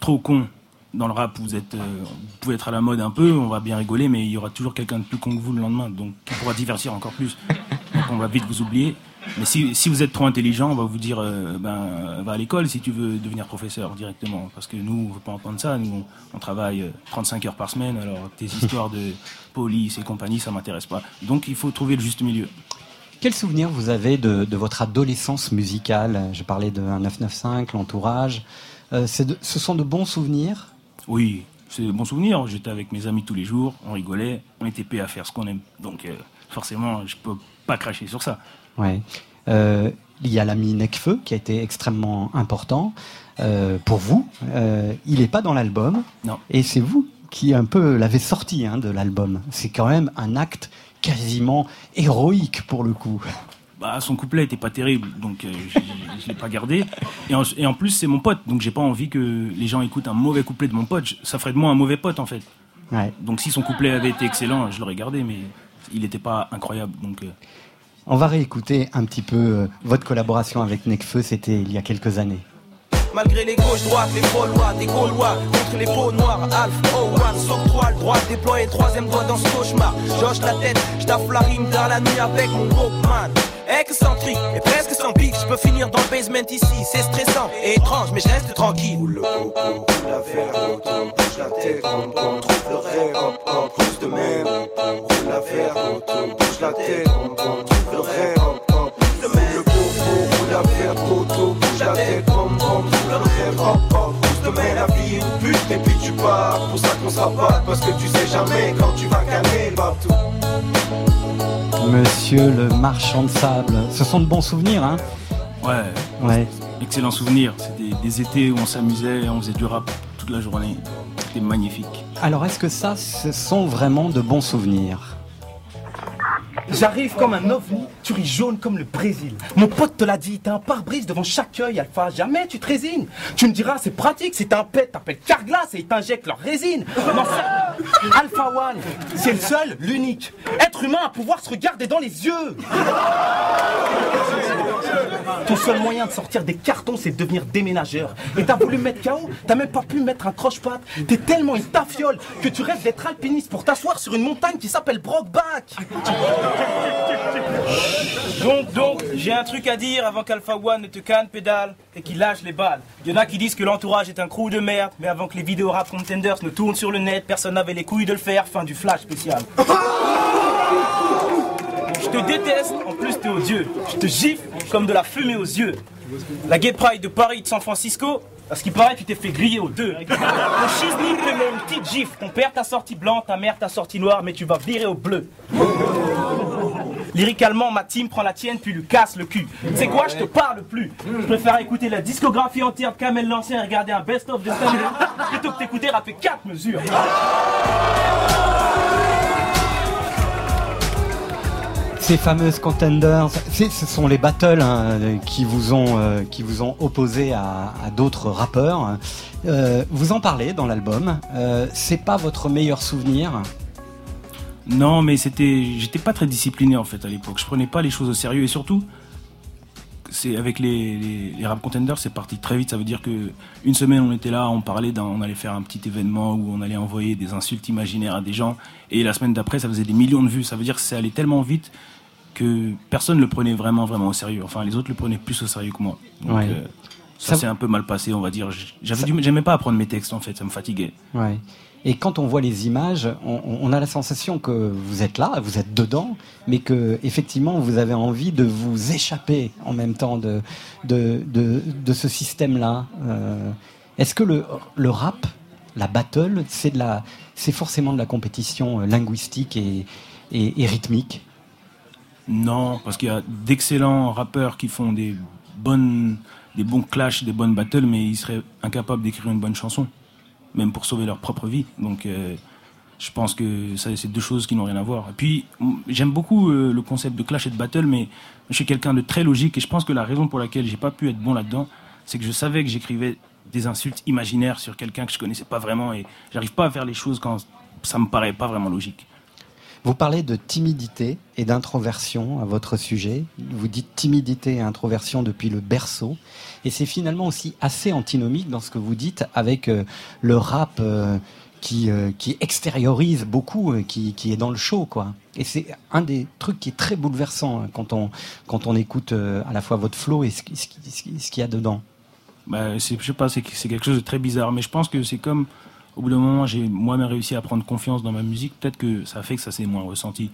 trop con dans le rap, vous êtes, euh, pouvez être à la mode un peu, on va bien rigoler, mais il y aura toujours quelqu'un de plus con que vous le lendemain, donc qui pourra divertir encore plus. Donc on va vite vous oublier. Mais si, vous êtes trop intelligent, on va vous dire, euh, ben, va à l'école si tu veux devenir professeur directement, parce que nous, on veut pas entendre ça. Nous, on, travaille euh, 35 heures par semaine, alors tes histoires de police et compagnie, ça m'intéresse pas. Donc il faut trouver le juste milieu. Quel souvenir vous avez de, de votre adolescence musicale? Je parlais de 995, l'entourage. Euh, de- ce sont de bons souvenirs? Oui, c'est de bons souvenirs. J'étais avec mes amis tous les jours, on rigolait, on était payés à faire ce qu'on aime. Donc euh, forcément, je peux pas cracher sur ça. Ouais. Euh, il y a l'ami Necfeu qui a été extrêmement important euh, pour vous. Il n'est pas dans l'album. Non. Et c'est vous qui un peu l'avez sorti hein, de l'album. C'est quand même un acte quasiment héroïque pour le coup. Bah, son couplet était pas terrible, donc euh, je, l'ai pas gardé. Et en, et en plus, c'est mon pote, donc j'ai pas envie que les gens écoutent un mauvais couplet de mon pote. Ça ferait de moi un mauvais pote en fait. Ouais. Donc si son couplet avait été excellent, je l'aurais gardé, mais il n'était pas incroyable. Donc euh, On va réécouter un petit peu euh, votre collaboration avec Necfeu, c'était il y a quelques années. Malgré les gauches droites, les Gaulois, des Gaulois Contre les peaux noires, Alf, Owan S'octroie le droit de déployer troisième doigt dans ce cauchemar J'hoche la tête, j'taffe la rime dans la nuit avec mon Walkman Excentrique et presque sans pique, je peux finir dans le basement ici, c'est stressant et étrange, mais je reste tranquille. Roule le coco, roule la verre, auto, bouge la tête, rom pom, trouve le rêve, hop, plus de même. Roule la verre, auto, bouge la tête, rom pom, trouve le rêve, hop coco, roule la verre, auto, bouge la tête, rom pom, trouve le rêve, hop hop, plus de même. La vie est une pute et puis tu pars, pour ça qu'on sera pas, parce que tu sais jamais quand tu vas gagner partout. Monsieur le marchand de sable, ce sont de bons souvenirs, hein? Ouais, Ouais. excellent souvenir. C'était des étés où on s'amusait, on faisait du rap toute la journée. C'était magnifique. Alors est-ce que ça, ce sont vraiment de bons souvenirs? J'arrive comme un ovni, tu ris jaune comme le Brésil. Mon pote te l'a dit, t'as un pare-brise devant chaque œil, Alpha. Jamais tu te résines. Tu me diras, c'est pratique, c'est un pet, t'appelles Carglass et ils t'injectent leur résine. Non, Alpha One, c'est le seul, l'unique. Être humain à pouvoir se regarder dans les yeux. Ton seul moyen de sortir des cartons, c'est de devenir déménageur. Et t'as voulu me mettre KO, t'as même pas pu mettre un croche-patte. T'es tellement une tafiole que tu rêves d'être alpiniste pour t'asseoir sur une montagne qui s'appelle Brockback. Donc, donc, j'ai un truc à dire avant qu'Alpha One ne te canne pédale et qu'il lâche les balles. Il y en a qui disent que l'entourage est un crew de merde, mais avant que les vidéos rap contenders ne tournent sur le net, personne n'avait les couilles de le faire. Fin du flash spécial. Je te déteste, en plus t'es odieux. Je te gifle comme de la fumée aux yeux. La Gay Pride de Paris de San Francisco, parce qu'il paraît que tu t'es fait griller aux deux. Mon chisning te met une petite gifle. Ton père t'a sorti blanc, ta mère t'a sorti noir, mais tu vas virer au bleu. Lyricalement, ma team prend la tienne puis lui casse le cul. C'est quoi, je te parle plus. Je préfère écouter la discographie entière de Kamel l'ancien et regarder un best-of de Stanley plutôt que t'écouter rapper 4 mesures. Ces fameuses contenders, ce sont les battles hein, qui vous ont euh, qui vous ont opposé à, d'autres rappeurs. Euh, vous en parlez dans l'album. Euh, c'est pas votre meilleur souvenir? Non, mais c'était, j'étais pas très discipliné en fait à l'époque. Je prenais pas les choses au sérieux et surtout, c'est avec les, les, rap contenders, c'est parti très vite. Ça veut dire que une semaine on était là, on parlait, on allait faire un petit événement où on allait envoyer des insultes imaginaires à des gens, et la semaine d'après ça faisait des millions de vues. Ça veut dire que c'est allé tellement vite que personne le prenait vraiment vraiment au sérieux. Enfin, les autres le prenaient plus au sérieux que moi. Donc, Ouais. euh, ça, Ça- s'est un peu mal passé, on va dire. J'avais j'aimais pas apprendre mes textes en fait, ça me fatiguait. Ouais. Et quand on voit les images, on, on a la sensation que vous êtes là, vous êtes dedans, mais que effectivement vous avez envie de vous échapper en même temps de de, de, de ce système-là. Euh, Est-ce que le, le rap, la battle, c'est de la, c'est forcément de la compétition euh, linguistique et, et, et rythmique? Non, parce qu'il y a d'excellents rappeurs qui font des bonnes, des bons clashs, des bonnes battles, mais ils seraient incapables d'écrire une bonne chanson, même pour sauver leur propre vie. Donc, euh, je pense que ça, c'est deux choses qui n'ont rien à voir. Et puis, j'aime beaucoup euh, le concept de clash et de battle, mais je suis quelqu'un de très logique et je pense que la raison pour laquelle j'ai pas pu être bon là-dedans, c'est que je savais que j'écrivais des insultes imaginaires sur quelqu'un que je connaissais pas vraiment et j'arrive pas à faire les choses quand ça me paraît pas vraiment logique. Vous parlez de timidité et d'introversion à votre sujet. Vous dites timidité et introversion depuis le berceau. Et c'est finalement aussi assez antinomique dans ce que vous dites avec euh, le rap euh, qui, euh, qui extériorise beaucoup, qui, qui est dans le show. quoi. Et c'est un des trucs qui est très bouleversant hein, quand, on, quand on écoute à la fois votre flow et ce, ce ce ce qu'il y a dedans. Bah, je sais pas, c'est quelque chose de très bizarre, mais je pense que c'est comme, au bout d'un moment, j'ai moi-même réussi à prendre confiance dans ma musique, peut-être que ça fait que ça s'est moins ressenti.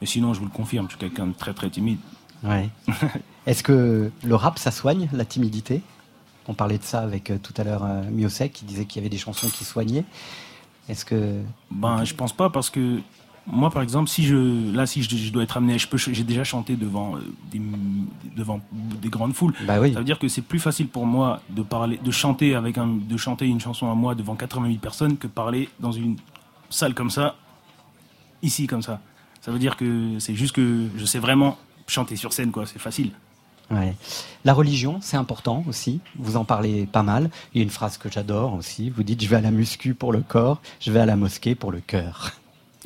Mais sinon, je vous le confirme, je suis quelqu'un de très très timide. Ouais. Est-ce que le rap, ça soigne la timidité? On parlait de ça avec euh, tout à l'heure euh, Miosek qui disait qu'il y avait des chansons qui soignaient. Est-ce que Ben, je pense pas parce que moi, par exemple, si je, là, si je, je dois être amené, je peux, j'ai déjà chanté devant euh, des, devant des grandes foules. Bah oui. Ça veut dire que c'est plus facile pour moi de parler, de chanter avec un, de chanter une chanson à moi devant 80 000 personnes que parler dans une salle comme ça, ici comme ça. Ça veut dire que c'est juste que je sais vraiment chanter sur scène, quoi. C'est facile. Ouais. La religion, c'est important aussi. Vous en parlez pas mal. Il y a une phrase que j'adore aussi. Vous dites Je vais à la muscu pour le corps, je vais à la mosquée pour le cœur.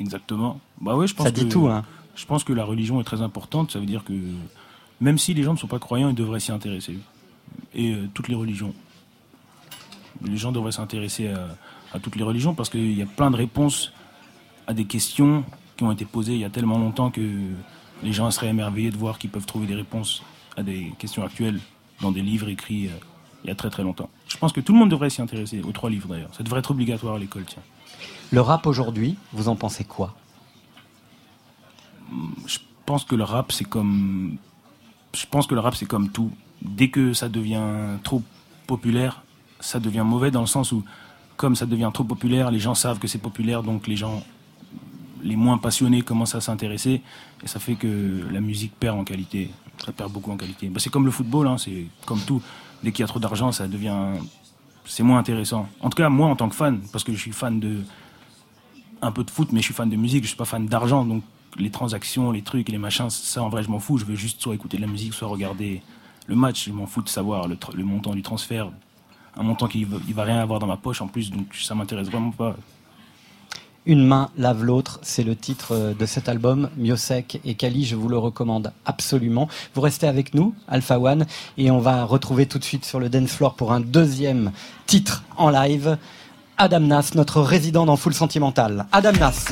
Exactement. Bah ouais, je pense Ça dit que- tout, hein. Je pense que la religion est très importante. Ça veut dire que même si les gens ne sont pas croyants, ils devraient s'y intéresser. Et euh, toutes les religions. Les gens devraient s'intéresser à, à toutes les religions parce qu'il y a plein de réponses à des questions qui ont été posées il y a tellement longtemps que les gens seraient émerveillés de voir qu'ils peuvent trouver des réponses à des questions actuelles dans des livres écrits euh, il y a très très longtemps. Je pense que tout le monde devrait s'y intéresser, aux trois livres d'ailleurs. Ça devrait être obligatoire à l'école, tiens. Le rap aujourd'hui, vous en pensez quoi? Je pense que le rap c'est comme je pense que le rap c'est comme tout. Dès que ça devient trop populaire ça devient mauvais dans le sens où comme ça devient trop populaire les gens savent que c'est populaire donc les gens les moins passionnés commencent à s'intéresser et ça fait que la musique perd en qualité. Ça perd beaucoup en qualité. Bah, c'est comme le football hein, c'est comme tout. Dès qu'il y a trop d'argent ça devient c'est moins intéressant. En tout cas moi en tant que fan parce que je suis fan de un peu de foot, mais je suis fan de musique, je suis pas fan d'argent, donc les transactions, les trucs les machins, ça en vrai je m'en fous, je veux juste soit écouter de la musique, soit regarder le match, je m'en fous de savoir le, montant du transfert, un montant qui va, va rien avoir dans ma poche en plus, donc ça m'intéresse vraiment pas. Une main lave l'autre, c'est le titre euh, de cet album. Miosek et Kali, je vous le recommande absolument. Vous restez avec nous, Alpha One, et on va retrouver tout de suite sur le dance floor pour un deuxième titre en live. Adam Nas, notre résident dans Full Sentimental. Adam Nas.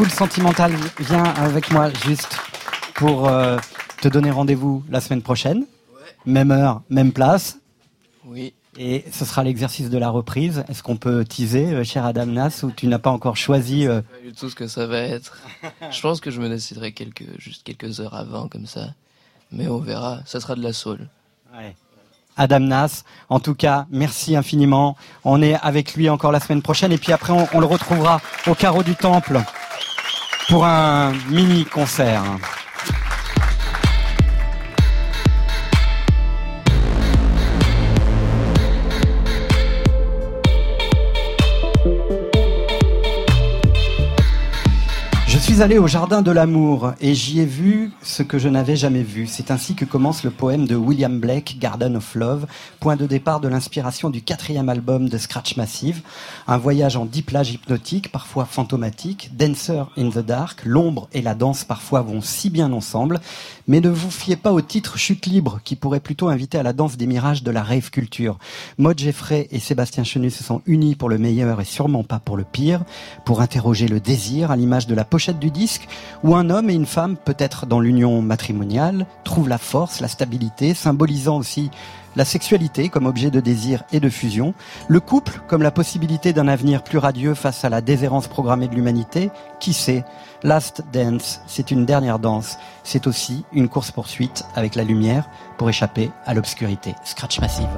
Dans Full Sentimental. Viens avec moi juste pour euh, te donner rendez-vous la semaine prochaine. Même heure, même place. Oui. Et ce sera l'exercice de la reprise. Est-ce qu'on peut teaser, euh, cher Adam Nas, ou tu n'as pas encore choisi euh, Pas du tout ce que ça va être. Je pense que je me déciderai quelques, juste quelques heures avant, comme ça. Mais on verra. Ça sera de la soul. Adam Nas. En tout cas, merci infiniment. On est avec lui encore la semaine prochaine et puis après on, on le retrouvera au carreau du temple pour un mini concert. Suis allé au jardin de l'amour et j'y ai vu ce que je n'avais jamais vu. C'est ainsi que commence le poème de William Blake, Garden of Love, point de départ de l'inspiration du quatrième album de Scratch Massive. Un voyage en dix plages hypnotiques, parfois fantomatiques, Dancer in the Dark, l'ombre et la danse parfois vont si bien ensemble. Mais ne vous fiez pas au titre Chute libre, qui pourrait plutôt inviter à la danse des mirages de la rave culture. Maud Jeffrey et Sébastien Chenu se sont unis pour le meilleur et sûrement pas pour le pire, pour interroger le désir à l'image de la pochette du disque, où un homme et une femme, peut-être dans l'union matrimoniale, trouvent la force, la stabilité, symbolisant aussi la sexualité comme objet de désir et de fusion, le couple comme la possibilité d'un avenir plus radieux face à la déshérence programmée de l'humanité, qui sait? Last Dance, c'est une dernière danse, c'est aussi une course-poursuite avec la lumière pour échapper à l'obscurité. Scratch Massive.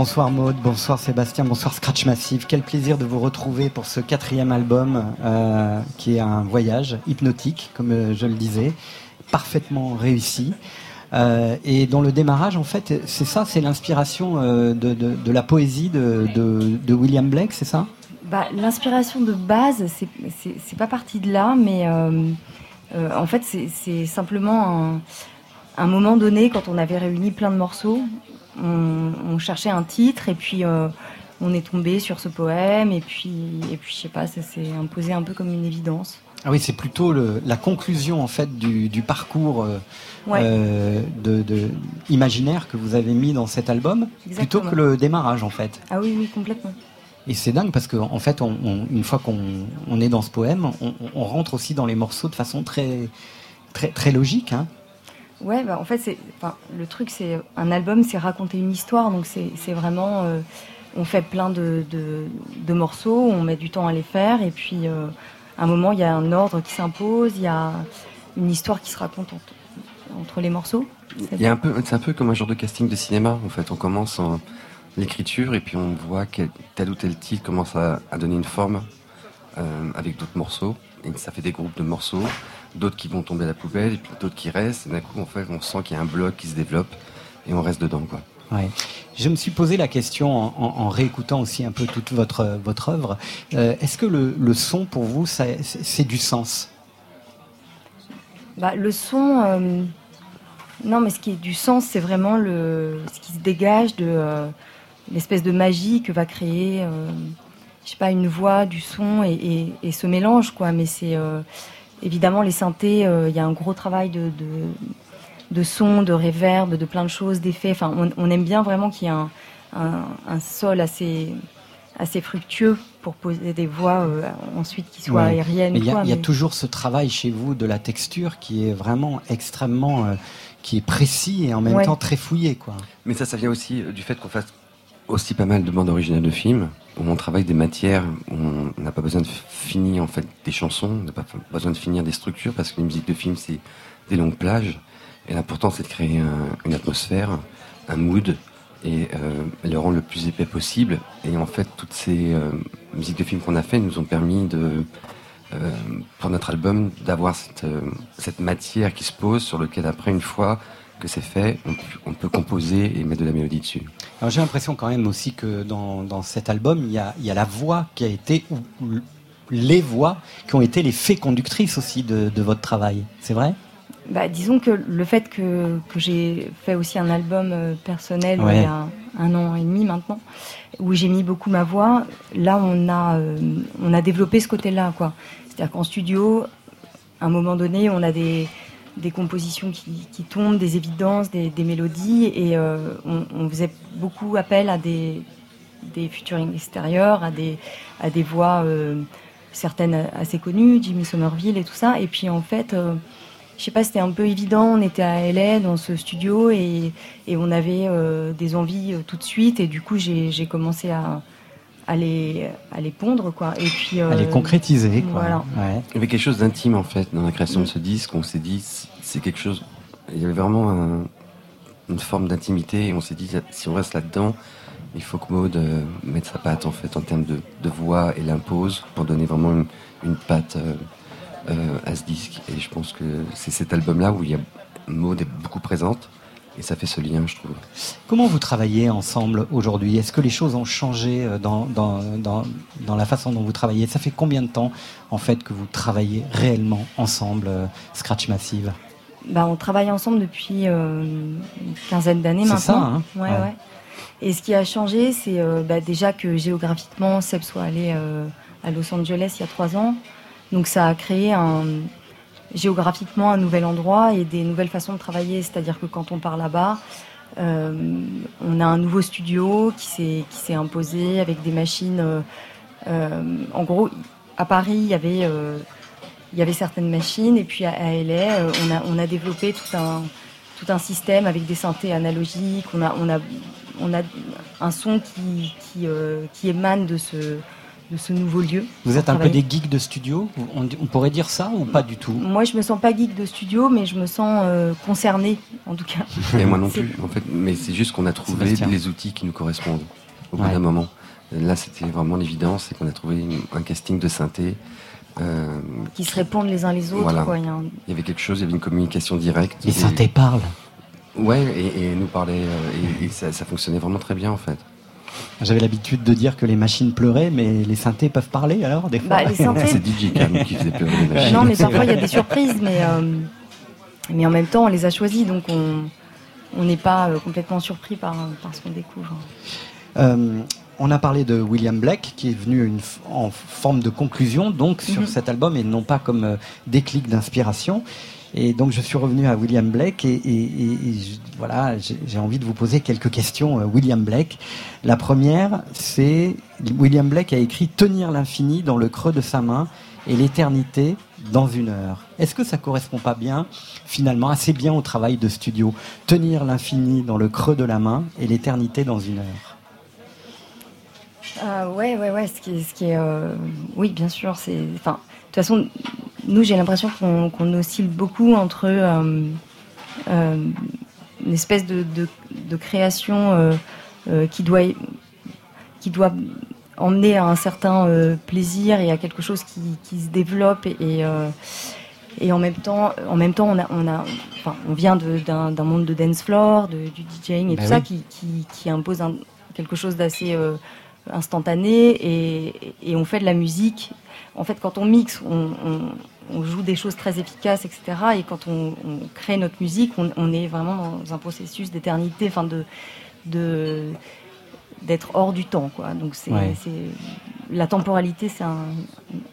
Bonsoir Maude, bonsoir Sébastien, bonsoir Scratch Massive. Quel plaisir de vous retrouver pour ce quatrième album euh, qui est un voyage hypnotique, comme euh, je le disais, parfaitement réussi. Euh, et dans le démarrage, en fait, c'est ça, c'est l'inspiration de, la poésie de, William Blake, c'est ça? Bah, L'inspiration de base, c'est- pas parti de là, mais en fait, c'est- simplement un moment donné, quand on avait réuni plein de morceaux, on, on cherchait un titre et puis euh, on est tombé sur ce poème et puis, et puis je sais pas, ça s'est imposé un peu comme une évidence. Ah oui, c'est plutôt le- la conclusion en fait du, du parcours euh, Ouais. euh, de, de- imaginaire que vous avez mis dans cet album, plutôt que le démarrage en fait. Ah oui, oui, complètement. Et c'est dingue parce qu'en en fait, on- on- une fois qu'on on est dans ce poème, on, on rentre aussi dans les morceaux de façon très, très, très logique. Hein. Ouais, bah, en fait, c'est, enfin, le truc, c'est un album, c'est raconter une histoire, donc c'est, vraiment, euh, on fait plein de, de, morceaux, on met du temps à les faire, et puis euh, à un moment, il y a un ordre qui s'impose, il y a une histoire qui se raconte entre, les morceaux. Y a un peu, c'est un peu comme un genre de casting de cinéma. En fait, on commence en l'écriture et puis on voit que tel ou tel titre commence à, à donner une forme euh, avec d'autres morceaux. Et ça fait des groupes de morceaux, d'autres qui vont tomber à la poubelle et puis d'autres qui restent. Et d'un coup, en fait, on sent qu'il y a un bloc qui se développe et on reste dedans, quoi. Ouais. Je me suis posé la question en, en- en réécoutant aussi un peu toute votre, votre œuvre. Euh, Est-ce que le, le son pour vous, ça- c'est c'est du sens? Bah, le son, euh, non, mais ce qui est du sens, c'est vraiment le, ce qui se dégage de euh, l'espèce de magie que va créer, euh, je sais pas, une voix, du son et, et- et ce mélange, quoi. Mais c'est euh, évidemment les synthés, euh, il y a un gros travail de, de, de son, de réverb, de plein de choses, d'effets. Enfin, on, on aime bien vraiment qu'il y ait un, un, un sol assez assez fructueux pour poser des voix euh, ensuite qui soient Ouais. aériennes. Mais Il y, a- y toujours ce travail chez vous de la texture qui est vraiment extrêmement, euh, qui est précis et en même Ouais. temps très fouillé, quoi. Mais ça, ça vient aussi du fait qu'on fasse aussi pas mal de bandes originales de films, où on travaille des matières, où on n'a pas besoin de finir en fait des chansons, on n'a pas besoin de finir des structures, parce que les musiques de film, c'est des longues plages. Et l'important, c'est de créer un- une atmosphère, un mood, et euh, le rendre le plus épais possible. Et en fait, toutes ces euh, musiques de films qu'on a fait nous ont permis de, euh, pour notre album, d'avoir cette, cette matière qui se pose, sur lequel après, une fois que c'est fait, on, peut composer et mettre de la mélodie dessus. Alors j'ai l'impression quand même aussi que dans, dans cet album, il y, a, il y a la voix qui a été, ou, ou les voix qui ont été les faits conductrices aussi de, de votre travail. C'est vrai? Bah, disons que le fait que, que j'ai fait aussi un album euh, personnel Ouais. il y a un an et demi maintenant, où j'ai mis beaucoup ma voix, là on a, euh, on a développé ce côté-là. quoi. C'est-à-dire qu'en studio, à un moment donné, on a des, des compositions qui, qui tombent, des évidences, des, mélodies, et euh, on, faisait beaucoup appel à des, des featuring extérieurs, à des, voix, euh, certaines assez connues, Jimmy Somerville et tout ça. Et puis en fait, euh, je sais pas, c'était un peu évident. On était à LA dans ce studio et, on avait euh, des envies tout de suite. Et du coup, j'ai commencé à, à, les, à les pondre, quoi. Et puis, À les euh, concrétiser, quoi. Voilà. Ouais. Il y avait quelque chose d'intime en fait dans la création de ce disque. On s'est dit, c'est quelque chose. Il y avait vraiment un- une forme d'intimité et on s'est dit, si on reste là-dedans, il faut que Maud euh, mette sa patte en fait en termes de, de voix et l'impose pour donner vraiment une, une patte euh, euh, à ce disque. Et je pense que c'est cet album-là où il y a Maud est beaucoup présente et ça fait ce lien, je trouve. Comment vous travaillez ensemble aujourd'hui? Est-ce que les choses ont changé euh, dans, dans, dans, dans la façon dont vous travaillez? Ça fait combien de temps en fait que vous travaillez réellement ensemble, euh, Scratch Massive? Bah, on travaille ensemble depuis euh, une quinzaine d'années C'est maintenant. ça, hein ouais, Ouais. ouais. Et ce qui a changé, c'est euh, bah, déjà que géographiquement, Seb soit allé euh, à Los Angeles il y a trois ans. Donc ça a créé un, géographiquement un nouvel endroit et des nouvelles façons de travailler. C'est-à-dire que quand on part là-bas, euh, on a un nouveau studio qui s'est imposé avec des machines. euh, euh, en gros, à Paris, il y avait il y avait certaines machines et puis à, à LA, on a on a développé tout un tout un système avec des synthés analogiques. On a on a on a un son qui qui émane de ce de ce nouveau lieu. Vous êtes un peu des geeks de studio on, on pourrait dire ça ou pas du tout Moi, je me sens pas geek de studio, mais je me sens euh, concernée, en tout cas. Et moi non plus, en fait. Mais c'est juste qu'on a trouvé Sébastien. les outils qui nous correspondent au bout Ouais. d'un moment. Là, c'était vraiment l'évidence, c'est qu'on a trouvé une- un casting de synthé. euh, Qui se répondent les uns les autres. Voilà. quoi. Il y a un- Il y avait quelque chose, il y avait une communication directe. Les Et- synthés parlent. Ouais, et, et nous parler, euh, et, et ça, ça fonctionnait vraiment très bien en fait. J'avais l'habitude de dire que les machines pleuraient, mais les synthés peuvent parler alors des fois. Bah, les synthés- C'est DJ Cam qui faisait pleurer les machines. Non, mais parfois il y a des surprises, mais, euh, mais en même temps on les a choisis, donc on on n'est pas euh, complètement surpris par, par ce qu'on découvre. Euh, on a parlé de William Blake, qui est venu une f- en forme de conclusion, donc sur Mhm. cet album, et non pas comme euh, déclic d'inspiration. Et donc je suis revenu à William Blake, et, voilà, j'ai envie de vous poser quelques questions. euh, William Blake, la première, c'est William Blake a écrit Tenir l'infini dans le creux de sa main et l'éternité dans une heure. Est-ce que ça correspond pas bien, finalement, assez bien au travail de studio Tenir l'infini dans le creux de la main et l'éternité dans une heure. Euh, ouais, ouais, ouais. Ce qui euh, oui, bien sûr. C'est, enfin, toute façon, nous, j'ai l'impression qu'on, oscille beaucoup entre euh, euh, une espèce de, de, de création euh, qui doit, qui doit emmener à un certain plaisir et à quelque chose qui, qui se développe et, et, en même temps, en même temps, on a, on a, enfin, on vient de- d'un, monde de dance floor, de, du DJing et Bah tout ça qui, qui, qui impose un- quelque chose d'assez instantané et, et on fait de la musique. En fait, quand on mixe, on, on- on joue des choses très efficaces, etc. Et quand on, on crée notre musique, on, est vraiment dans un processus d'éternité, enfin de, de d'être hors du temps, quoi. Donc c'est, Ouais. la temporalité, c'est un,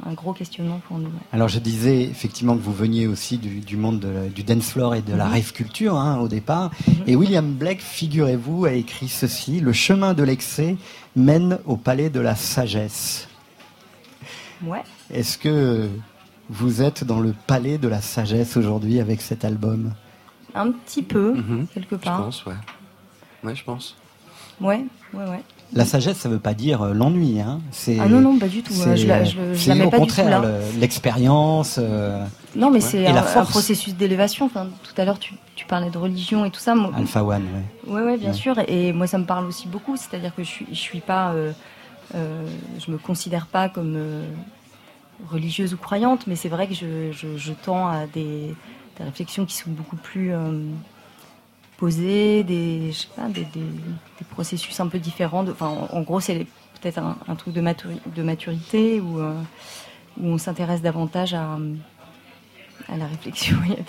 un gros questionnement pour nous. Alors je disais effectivement que vous veniez aussi du, du monde de du dance floor et de la Mhm. rave culture hein, au départ. Et William Blake, figurez-vous, a écrit ceci Le chemin de l'excès mène au palais de la sagesse. Ouais. Est-ce que vous êtes dans le palais de la sagesse aujourd'hui avec cet album Un petit peu, Mhm. quelque Je part. pense, ouais. Ouais, je pense. Ouais, ouais, ouais. La sagesse, ça veut pas dire euh, l'ennui. Hein. C'est- Ah non, non, pas du tout. c'est- Je la- je- je c'est la mets au pas du tout contraire là. le- l'expérience. euh, Non, mais ouais. c'est un, un processus d'élévation. Enfin, tout à l'heure, tu, tu parlais de religion et tout ça. Moi- Alpha One, ouais. Ouais, ouais, bien Ouais. sûr. Et moi, ça me parle aussi beaucoup. C'est-à-dire que je suis, je suis pas, euh, euh, je me considère pas comme euh, religieuse ou croyante, mais c'est vrai que je, je- je tends à des, des réflexions qui sont beaucoup plus euh, posées, des, je sais pas, des, processus un peu différents. de- Enfin, en, en gros, c'est peut-être un, un truc de, maturi- de maturité où, euh, où on s'intéresse davantage à, à la réflexion. Il y a des-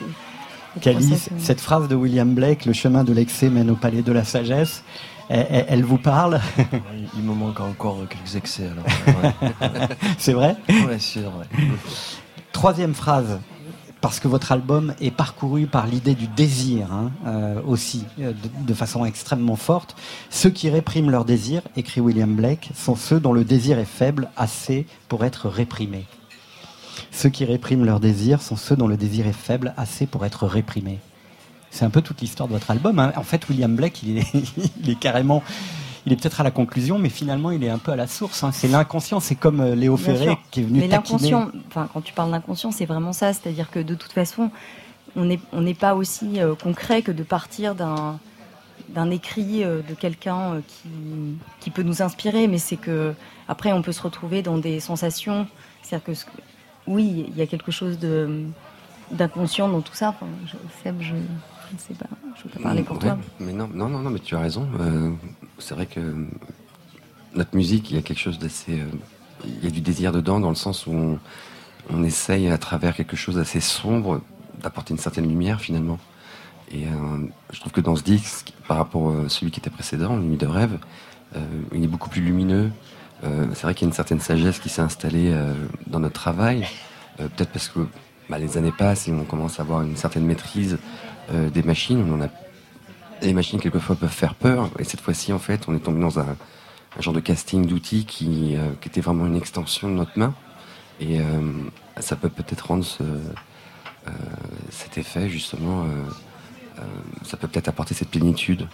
des Cali, process, euh, cette phrase de William Blake, le chemin de l'excès mène au palais de la sagesse, elle, vous parle? Il me manque encore quelques excès alors. ouais. C'est vrai. Troisième phrase, parce que votre album est parcouru par l'idée du désir hein, euh, aussi, euh, de, de façon extrêmement forte. Ceux qui répriment leur désir, écrit William Blake, sont ceux dont le désir est faible assez pour être réprimé. Ceux qui répriment leur désir sont ceux dont le désir est faible assez pour être réprimé. C'est un peu toute l'histoire de votre album. hein. En fait, William Blake, il est, il est carrément, il est peut-être à la conclusion, mais finalement, il est un peu à la source. hein. C'est l'inconscient. C'est comme euh, Léo Ferré qui est venu Mais l'inconscient, enfin, quand tu parles d'inconscient, c'est vraiment ça. C'est-à-dire que de toute façon, on n'est on pas aussi euh, concret que de partir d'un d'un écrit euh, de quelqu'un euh, qui, qui peut nous inspirer, mais c'est que après on peut se retrouver dans des sensations. C'est-à-dire que ce- oui, il y a quelque chose de d'inconscient dans tout ça. Enfin, je, Seb, je, je ne sais pas, je peux pas parler pour Ouais, toi. Mais non, non, non, mais tu as raison. Euh, c'est vrai que notre musique, il y a quelque chose d'assez. euh, il y a du désir dedans, dans le sens où on, on essaye, à travers quelque chose d'assez sombre, d'apporter une certaine lumière finalement. Et euh, je trouve que dans ce disque, par rapport à celui qui était précédent, Nuit de rêve, il est beaucoup plus lumineux. C'est vrai qu'il y a une certaine sagesse qui s'est installée dans notre travail. Peut-être parce que bah, les années passent et on commence à avoir une certaine maîtrise euh, des machines. On en a les machines quelquefois peuvent faire peur et cette fois-ci en fait on est tombé dans un, genre de casting d'outils qui, euh, qui était vraiment une extension de notre main et euh, ça peut peut-être rendre ce, cet effet justement ça peut peut-être apporter cette plénitude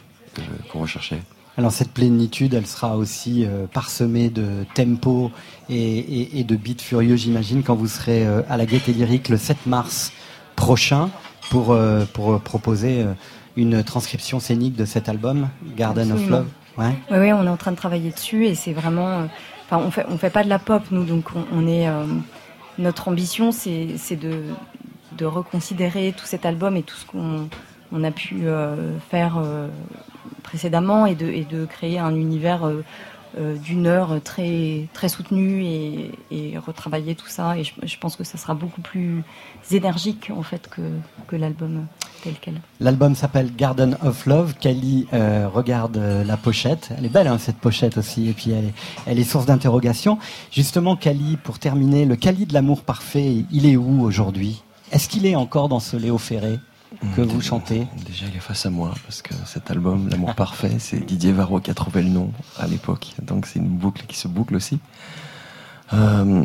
qu'on recherchait. Alors cette plénitude, elle sera aussi parsemée de tempo et, de beats furieux, j'imagine, quand vous serez à la Gaîté Lyrique le 7 mars prochain pour, euh, pour proposer euh, une transcription scénique de cet album, Garden of. Love. Ouais. Oui, oui, on est en train de travailler dessus et c'est vraiment. euh, Enfin, on fait, on fait pas de la pop, nous, donc on, on est. notre ambition, c'est c'est de, de reconsidérer tout cet album et tout ce qu'on on a pu euh, faire euh, précédemment et de, et de créer un univers euh, euh, d'une heure très, très soutenu et, et retravailler tout ça. Et je, pense que ça sera beaucoup plus énergique en fait que, que l'album tel quel. L'album s'appelle Garden of Love. Kali euh, regarde euh, la pochette. Elle est belle hein, cette pochette aussi. Et puis elle est, elle est source d'interrogation. Justement, Kali, pour terminer, le Kali de l'amour parfait, il est où aujourd'hui? Est-ce qu'il est encore dans ce Léo Ferré? Que vous chantez Déjà, il est face à moi, parce que cet album, L'amour parfait, c'est Didier Varro qui a trouvé le nom à l'époque. Donc c'est une boucle qui se boucle aussi. Euh,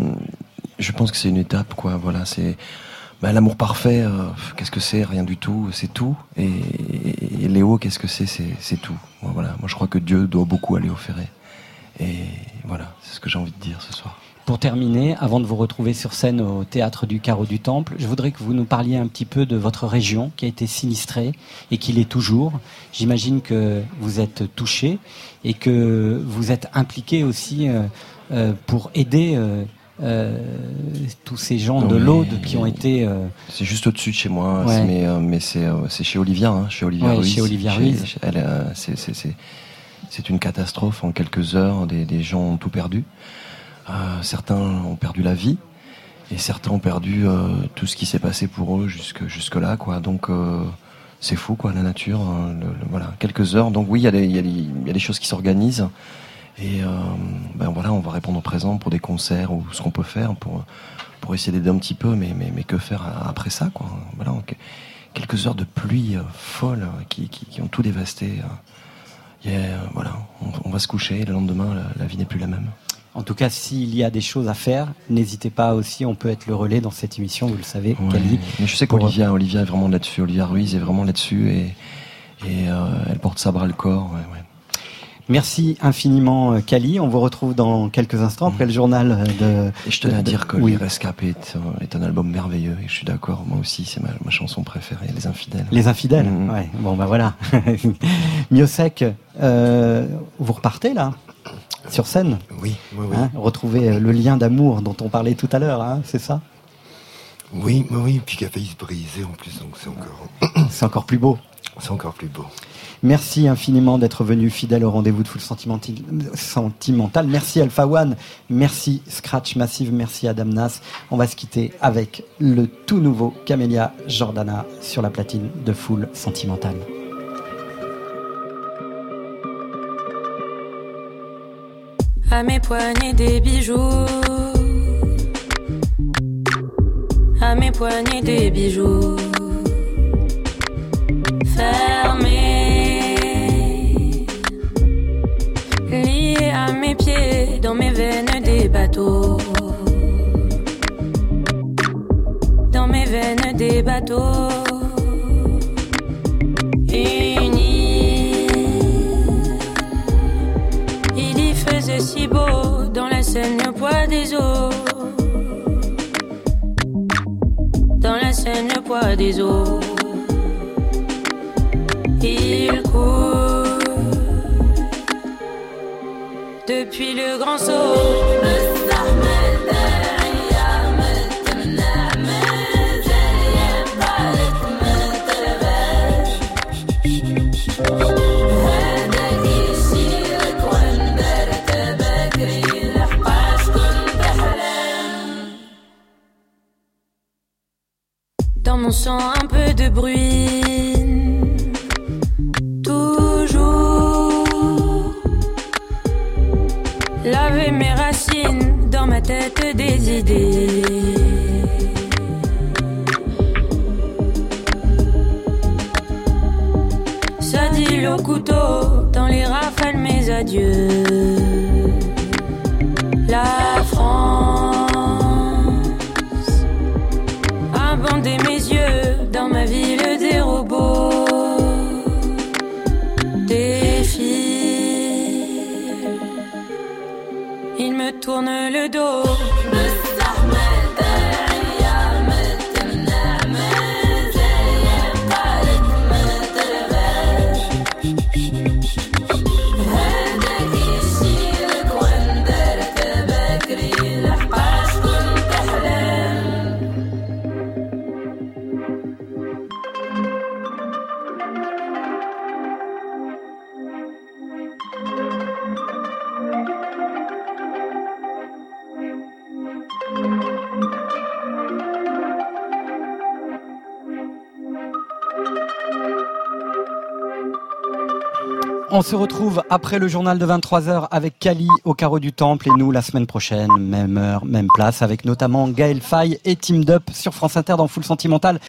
je pense que c'est une étape, quoi. Voilà, c'est. bah, L'amour parfait, euh, qu'est-ce que c'est? Rien du tout, c'est tout. Et, Léo, qu'est-ce que c'est? C'est c'est tout. Moi, Voilà. Moi, je crois que Dieu doit beaucoup à Léo Ferré. Et voilà, c'est ce que j'ai envie de dire ce soir. Pour terminer, avant de vous retrouver sur scène au théâtre du Carreau du Temple, je voudrais que vous nous parliez un petit peu de votre région qui a été sinistrée et qui l'est toujours. J'imagine que vous êtes touché et que vous êtes impliqué aussi euh, euh, pour aider euh, tous ces gens de l'Aude qui ont été. euh, C'est juste au-dessus de chez moi, Ouais. mais, euh, mais c'est chez Olivia, hein, chez Olivia Ouais, Ruiz. chez Olivia Ruiz. chez- elle, c'est- une catastrophe. En quelques heures, des, des gens ont tout perdu. Euh, certains ont perdu la vie et certains ont perdu euh, tout ce qui s'est passé pour eux jusque jusque là, quoi. Donc euh, c'est fou, quoi, la nature. hein, voilà, quelques heures. Donc oui, il y, a des- choses qui s'organisent. Et ben voilà, on va répondre au présent pour des concerts ou ce qu'on peut faire pour pour essayer d'aider un petit peu, mais, mais, mais que faire après ça, quoi. Voilà, quelques heures de pluie folle qui, qui, ont tout dévasté. euh. Voilà, on, va se coucher, et le lendemain, la vie n'est plus la même. En tout cas, s'il y a des choses à faire, n'hésitez pas aussi, on peut être le relais dans cette émission, vous le savez, Ouais, Kali. Mais je sais Pour- qu'Olivia Olivia est vraiment là-dessus, Olivia Ruiz est vraiment là-dessus et, et euh, elle porte ça bras le corps. ouais, ouais. Merci infiniment, euh, Kali. On vous retrouve dans quelques instants après le journal euh, de. Et je tenais à dire que oui. Les Rescapés est, un- est un album merveilleux et je suis d'accord, moi aussi, c'est ma, ma chanson préférée, Les Infidèles. Les infidèles. Ouais. Bon, bah voilà. Miosec, euh, vous repartez là sur scène. Oui, oui, oui. Hein, retrouver euh, le lien d'amour dont on parlait tout à l'heure, hein, c'est ça? Oui, oui, oui, puis qui a failli se briser en plus, donc c'est encore. C'est encore plus beau. C'est encore plus beau. Merci infiniment d'être venu fidèle au rendez-vous de Full Sentimental. Sentimental. Merci Alpha One, merci Scratch Massive, merci Adam Nas. On va se quitter avec le tout nouveau Camélia Jordana sur la platine de Full Sentimental. À mes poignets des bijoux. À mes poignets des bijoux. Fermés. Liés à mes pieds, dans mes veines des bateaux. Dans mes veines des bateaux. Dans la Seine, le poids des eaux. Dans la Seine, le poids des eaux. Il court depuis le grand saut. Sang, un peu de bruit. Toujours. Laver mes racines dans ma tête des idées. Ça dit le couteau dans les rafales, mes adieux. Mes yeux dans ma ville des robots. Des fils, ils me tournent le dos. On se retrouve après le journal de 23h avec Kali au carreau du temple et nous la semaine prochaine, même heure, même place, avec notamment Gaël Faye et Team Dup sur France Inter dans Full Sentimental.